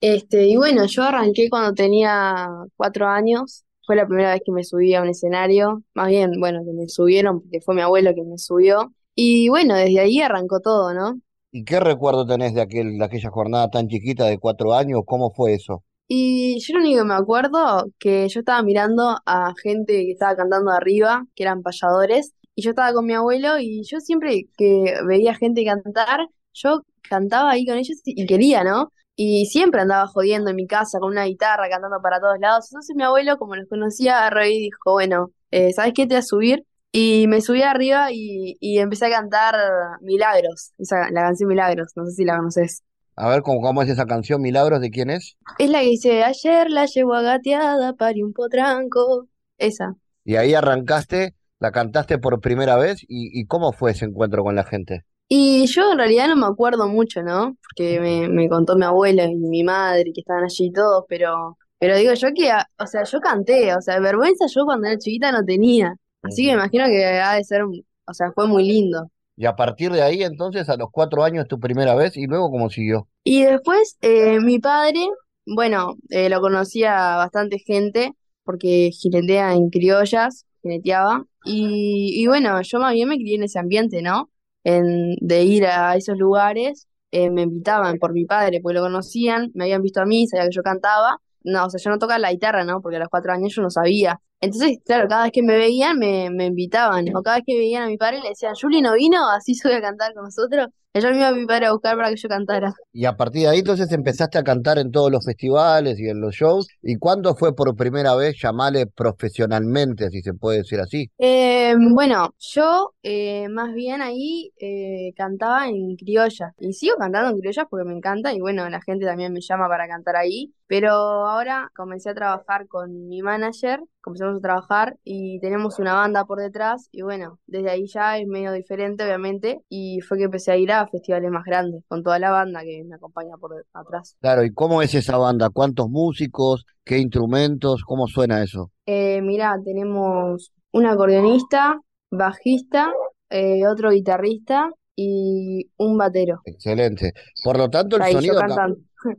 Speaker 8: Este, y bueno, yo arranqué cuando tenía cuatro años fue la primera vez que me subí a un escenario, más bien, bueno, que me subieron, porque fue mi abuelo que me subió. Y bueno, desde ahí arrancó todo, ¿no?
Speaker 1: ¿Y qué recuerdo tenés de aquel, de aquella jornada tan chiquita de cuatro años? ¿Cómo fue eso?
Speaker 8: Y yo lo único que me acuerdo que yo estaba mirando a gente que estaba cantando arriba, que eran payadores, y yo estaba con mi abuelo y yo siempre que veía gente cantar, yo cantaba ahí con ellos y quería, ¿no? Y siempre andaba jodiendo en mi casa con una guitarra, cantando para todos lados. Entonces mi abuelo, como los conocía, agarró y dijo, bueno, eh, ¿sabes qué? Te voy a subir. Y me subí arriba y, y empecé a cantar Milagros, esa, la canción Milagros, no sé si la conoces.
Speaker 1: A ver, ¿cómo, cómo es esa canción Milagros? ¿De quién es?
Speaker 8: Es la que dice, ayer la llevo agateada, pari un potranco. Esa.
Speaker 1: Y ahí arrancaste, la cantaste por primera vez, ¿y, y cómo fue ese encuentro con la gente?
Speaker 8: Y yo en realidad no me acuerdo mucho, ¿no? Porque me, me contó mi abuela y mi madre que estaban allí todos, pero, pero digo yo que, ah, o sea, yo canté, o sea, vergüenza yo cuando era chiquita no tenía. Así que me imagino que ha de ser, o sea, fue muy lindo.
Speaker 1: Y a partir de ahí, entonces, a los cuatro años tu primera vez, y luego cómo siguió.
Speaker 8: Y después, eh, mi padre, bueno, eh, lo conocía bastante gente, porque jinetea en criollas, jineteaba, y, y bueno, yo más bien me crié en ese ambiente, ¿no? En, de ir a esos lugares, eh, me invitaban por mi padre, porque lo conocían, me habían visto a mí, sabía que yo cantaba, no, o sea, yo no tocaba la guitarra, ¿no? Porque a los cuatro años yo no sabía. Entonces, claro, cada vez que me veían me, me invitaban, o cada vez que veían a mi padre le decían, Juli no vino, así [laughs] sube a cantar con nosotros. Y yo me iba a mi padre a buscar para que yo cantara.
Speaker 1: Y a partir de ahí, entonces, empezaste a cantar en todos los festivales y en los shows. ¿Y cuándo fue por primera vez llamarle profesionalmente, si se puede decir así?
Speaker 8: Eh, bueno, yo eh, más bien ahí eh, cantaba en criolla. Y sigo cantando en criollas porque me encanta y bueno, la gente también me llama para cantar ahí. Pero ahora comencé a trabajar con mi manager, comenzamos a trabajar y tenemos una banda por detrás y bueno, desde ahí ya es medio diferente obviamente y fue que empecé a ir a festivales más grandes con toda la banda que me acompaña por atrás.
Speaker 1: Claro, ¿y cómo es esa banda? ¿Cuántos músicos? ¿Qué instrumentos? ¿Cómo suena eso?
Speaker 8: Eh, mira, tenemos un acordeonista, bajista, eh, otro guitarrista y un batero.
Speaker 1: Excelente. Por lo tanto, el
Speaker 8: Ahí
Speaker 1: sonido.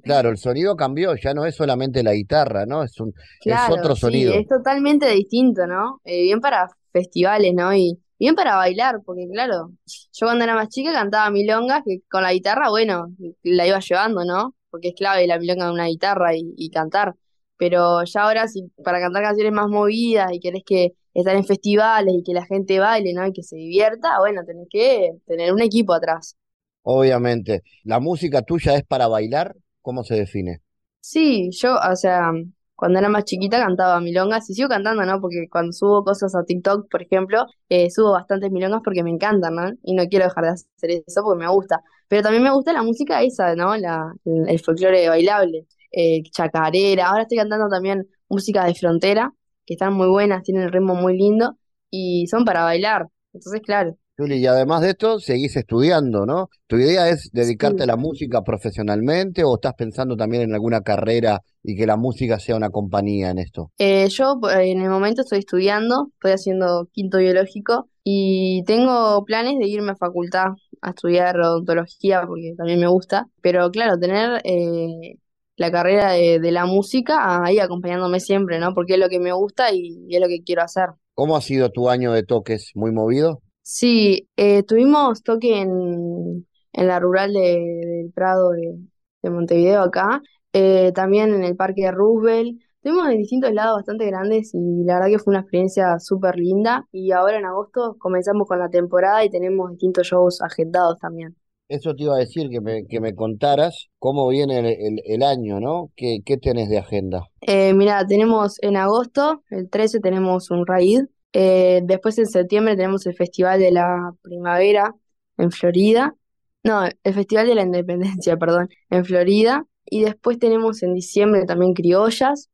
Speaker 1: Claro, el sonido cambió, ya no es solamente la guitarra, ¿no? Es un, es otro
Speaker 8: sí,
Speaker 1: sonido.
Speaker 8: es totalmente distinto, ¿no? Eh, bien para festivales, ¿no? Y bien para bailar, porque claro, yo cuando era más chica cantaba milongas, que con la guitarra, bueno, la iba llevando, ¿no? Porque es clave la milonga de una guitarra y, y cantar. Pero ya ahora, si para cantar canciones más movidas y querés que estar en festivales y que la gente baile, ¿no? Y que se divierta, bueno, tenés que tener un equipo atrás.
Speaker 1: Obviamente. ¿La música tuya es para bailar? ¿Cómo se define?
Speaker 8: Sí, yo, o sea, cuando era más chiquita cantaba milongas y sigo cantando, ¿no? Porque cuando subo cosas a TikTok, por ejemplo, eh, subo bastantes milongas porque me encantan, ¿no? Y no quiero dejar de hacer eso porque me gusta. Pero también me gusta la música esa, ¿no? La, el folclore bailable, eh, chacarera. Ahora estoy cantando también música de frontera, que están muy buenas, tienen el ritmo muy lindo y son para bailar. Entonces, claro,
Speaker 1: Juli, y además de esto, seguís estudiando, ¿no? ¿Tu idea es dedicarte
Speaker 8: sí.
Speaker 1: a la música profesionalmente o estás pensando también en alguna carrera y que la música sea una compañía en esto?
Speaker 8: Eh, yo eh, en el momento estoy estudiando, estoy haciendo quinto biológico y tengo planes de irme a facultad a estudiar odontología porque también me gusta, pero claro, tener eh, la carrera de, de la música ahí acompañándome siempre, ¿no? Porque es lo que me gusta y, y es lo que quiero hacer.
Speaker 1: ¿Cómo ha sido tu año de toques? ¿Muy movido?
Speaker 8: Sí, eh, tuvimos toque en, en la rural de, del Prado de, de Montevideo acá, eh, también en el Parque de Roosevelt. Tuvimos en distintos lados bastante grandes y la verdad que fue una experiencia súper linda. Y ahora en agosto comenzamos con la temporada y tenemos distintos shows agendados también.
Speaker 1: Eso te iba a decir, que me, que me contaras cómo viene el, el- el año, ¿no? ¿Qué, qué tenés de agenda?
Speaker 8: Eh, mira, tenemos en agosto, el 13 tenemos un raid. Eh, después en septiembre tenemos el Festival de la Primavera en Florida. No, el Festival de la Independencia, [laughs] perdón, en Florida. Y después tenemos en diciembre también criollas.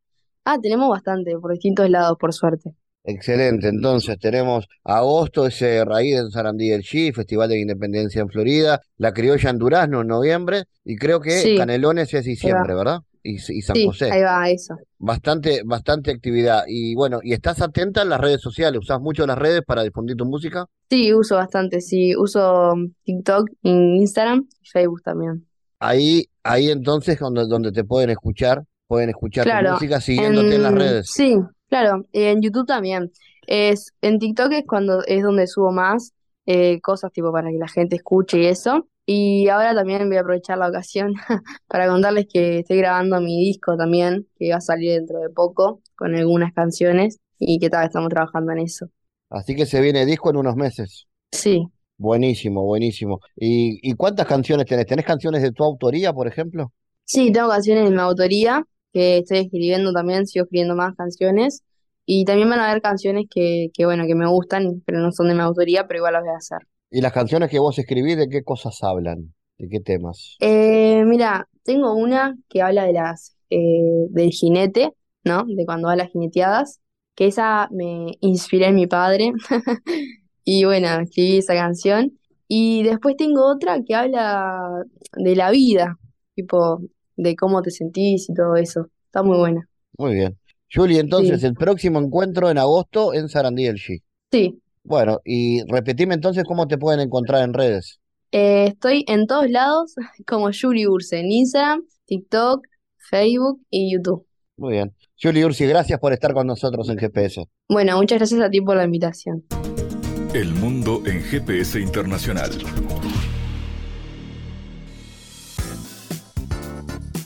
Speaker 8: Ah, tenemos bastante por distintos lados, por suerte.
Speaker 1: Excelente, entonces tenemos agosto, ese raíz en Sarandí del Chi, Festival de la Independencia en Florida, la criolla en Durazno en noviembre, y creo que
Speaker 8: Sí,
Speaker 1: Canelones es diciembre. ¿verdad? Y, y San
Speaker 8: Sí,
Speaker 1: José.
Speaker 8: ahí va eso.
Speaker 1: Bastante, bastante actividad. Y bueno, ¿y estás atenta en las redes sociales? ¿Usás mucho las redes para difundir tu música?
Speaker 8: Sí, uso bastante, sí. Uso TikTok, Instagram y Facebook también.
Speaker 1: Ahí, ahí entonces donde, donde te pueden escuchar, pueden escuchar tu música siguiéndote en las redes.
Speaker 8: sí, Claro, en YouTube también. Es, en TikTok es cuando es donde subo más eh, cosas tipo para que la gente escuche y eso. Y ahora también voy a aprovechar la ocasión [laughs] para contarles que estoy grabando mi disco también, que va a salir dentro de poco, con algunas canciones, y que tal, estamos trabajando en eso.
Speaker 1: Así que se viene disco en unos meses.
Speaker 8: Sí.
Speaker 1: Buenísimo, buenísimo. ¿Y, y cuántas canciones tenés? ¿Tenés canciones de tu autoría, por ejemplo?
Speaker 8: Sí, tengo canciones de mi autoría, que estoy escribiendo también, sigo escribiendo más canciones. Y también van a haber canciones que, que, bueno, que me gustan, pero no son de mi autoría, pero igual las voy a hacer.
Speaker 1: ¿Y las canciones que vos escribís, de qué cosas hablan? ¿De qué temas?
Speaker 8: Eh, mira, tengo una que habla de las eh, del jinete, ¿no? De cuando va las jineteadas, que esa me inspiré en mi padre. [laughs] Y bueno, escribí esa canción. Y después tengo otra que habla de la vida, tipo de cómo te sentís y todo eso. Está muy buena.
Speaker 1: Muy bien. Julie, entonces,
Speaker 8: Sí,
Speaker 1: el próximo encuentro en agosto en Sarandí el G.
Speaker 8: sí.
Speaker 1: Bueno, y repetime entonces cómo te pueden encontrar en redes.
Speaker 8: Eh, estoy en todos lados [laughs] como Yuri Urse, en Instagram, TikTok, Facebook y YouTube.
Speaker 1: Muy bien. Julie Ursi, gracias por estar con nosotros en GPS.
Speaker 8: Bueno, muchas gracias a ti por la invitación.
Speaker 2: El mundo en GPS internacional.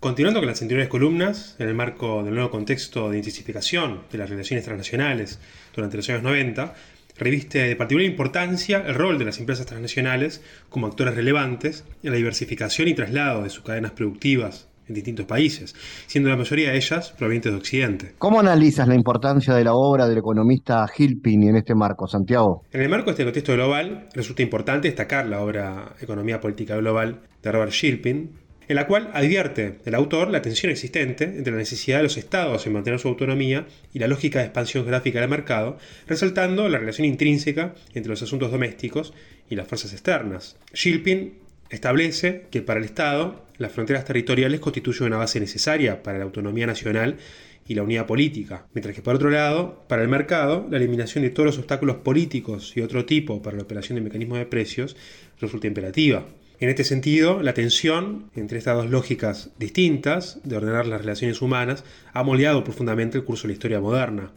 Speaker 9: Continuando con las anteriores columnas, en el marco del nuevo contexto de intensificación de las relaciones transnacionales durante los años 90, reviste de particular importancia el rol de las empresas transnacionales como actores relevantes en la diversificación y traslado de sus cadenas productivas en distintos países, siendo la mayoría de ellas provenientes de Occidente.
Speaker 1: ¿Cómo analizas la importancia de la obra del economista Gilpin en este marco, Santiago?
Speaker 9: En el marco de este contexto global, resulta importante destacar la obra Economía Política Global de Robert Shilpin, en la cual advierte el autor la tensión existente entre la necesidad de los estados en mantener su autonomía y la lógica de expansión gráfica del mercado, resaltando la relación intrínseca entre los asuntos domésticos y las fuerzas externas. Shilpin establece que para el Estado las fronteras territoriales constituyen una base necesaria para la autonomía nacional y la unidad política, mientras que por otro lado, para el mercado, la eliminación de todos los obstáculos políticos y otro tipo para la operación de mecanismos de precios resulta imperativa. En este sentido, la tensión entre estas dos lógicas distintas de ordenar las relaciones humanas ha moldeado profundamente el curso de la historia moderna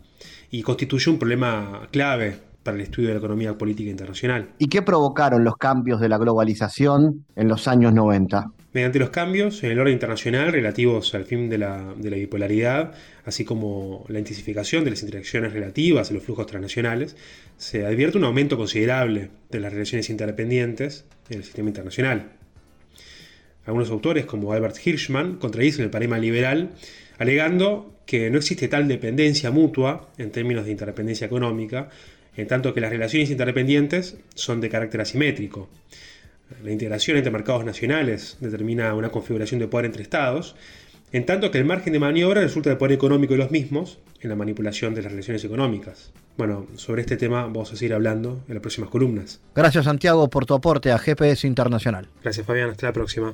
Speaker 9: y constituye un problema clave para el estudio de la economía política internacional.
Speaker 1: ¿Y qué provocaron los cambios de la globalización en los años 90?
Speaker 9: Mediante los cambios en el orden internacional relativos al fin de la, bipolaridad, así como la intensificación de las interacciones relativas a los flujos transnacionales, se advierte un aumento considerable de las relaciones interdependientes en el sistema internacional. Algunos autores, como Albert Hirschman, contradicen el paradigma liberal, alegando que no existe tal dependencia mutua en términos de interdependencia económica, en tanto que las relaciones interdependientes son de carácter asimétrico. La integración entre mercados nacionales determina una configuración de poder entre estados, en tanto que el margen de maniobra resulta del poder económico de los mismos en la manipulación de las relaciones económicas. Bueno, sobre este tema vamos a seguir hablando en las próximas columnas.
Speaker 1: Gracias, Santiago, por tu aporte a GPS Internacional.
Speaker 9: Gracias, Fabián. Hasta la próxima.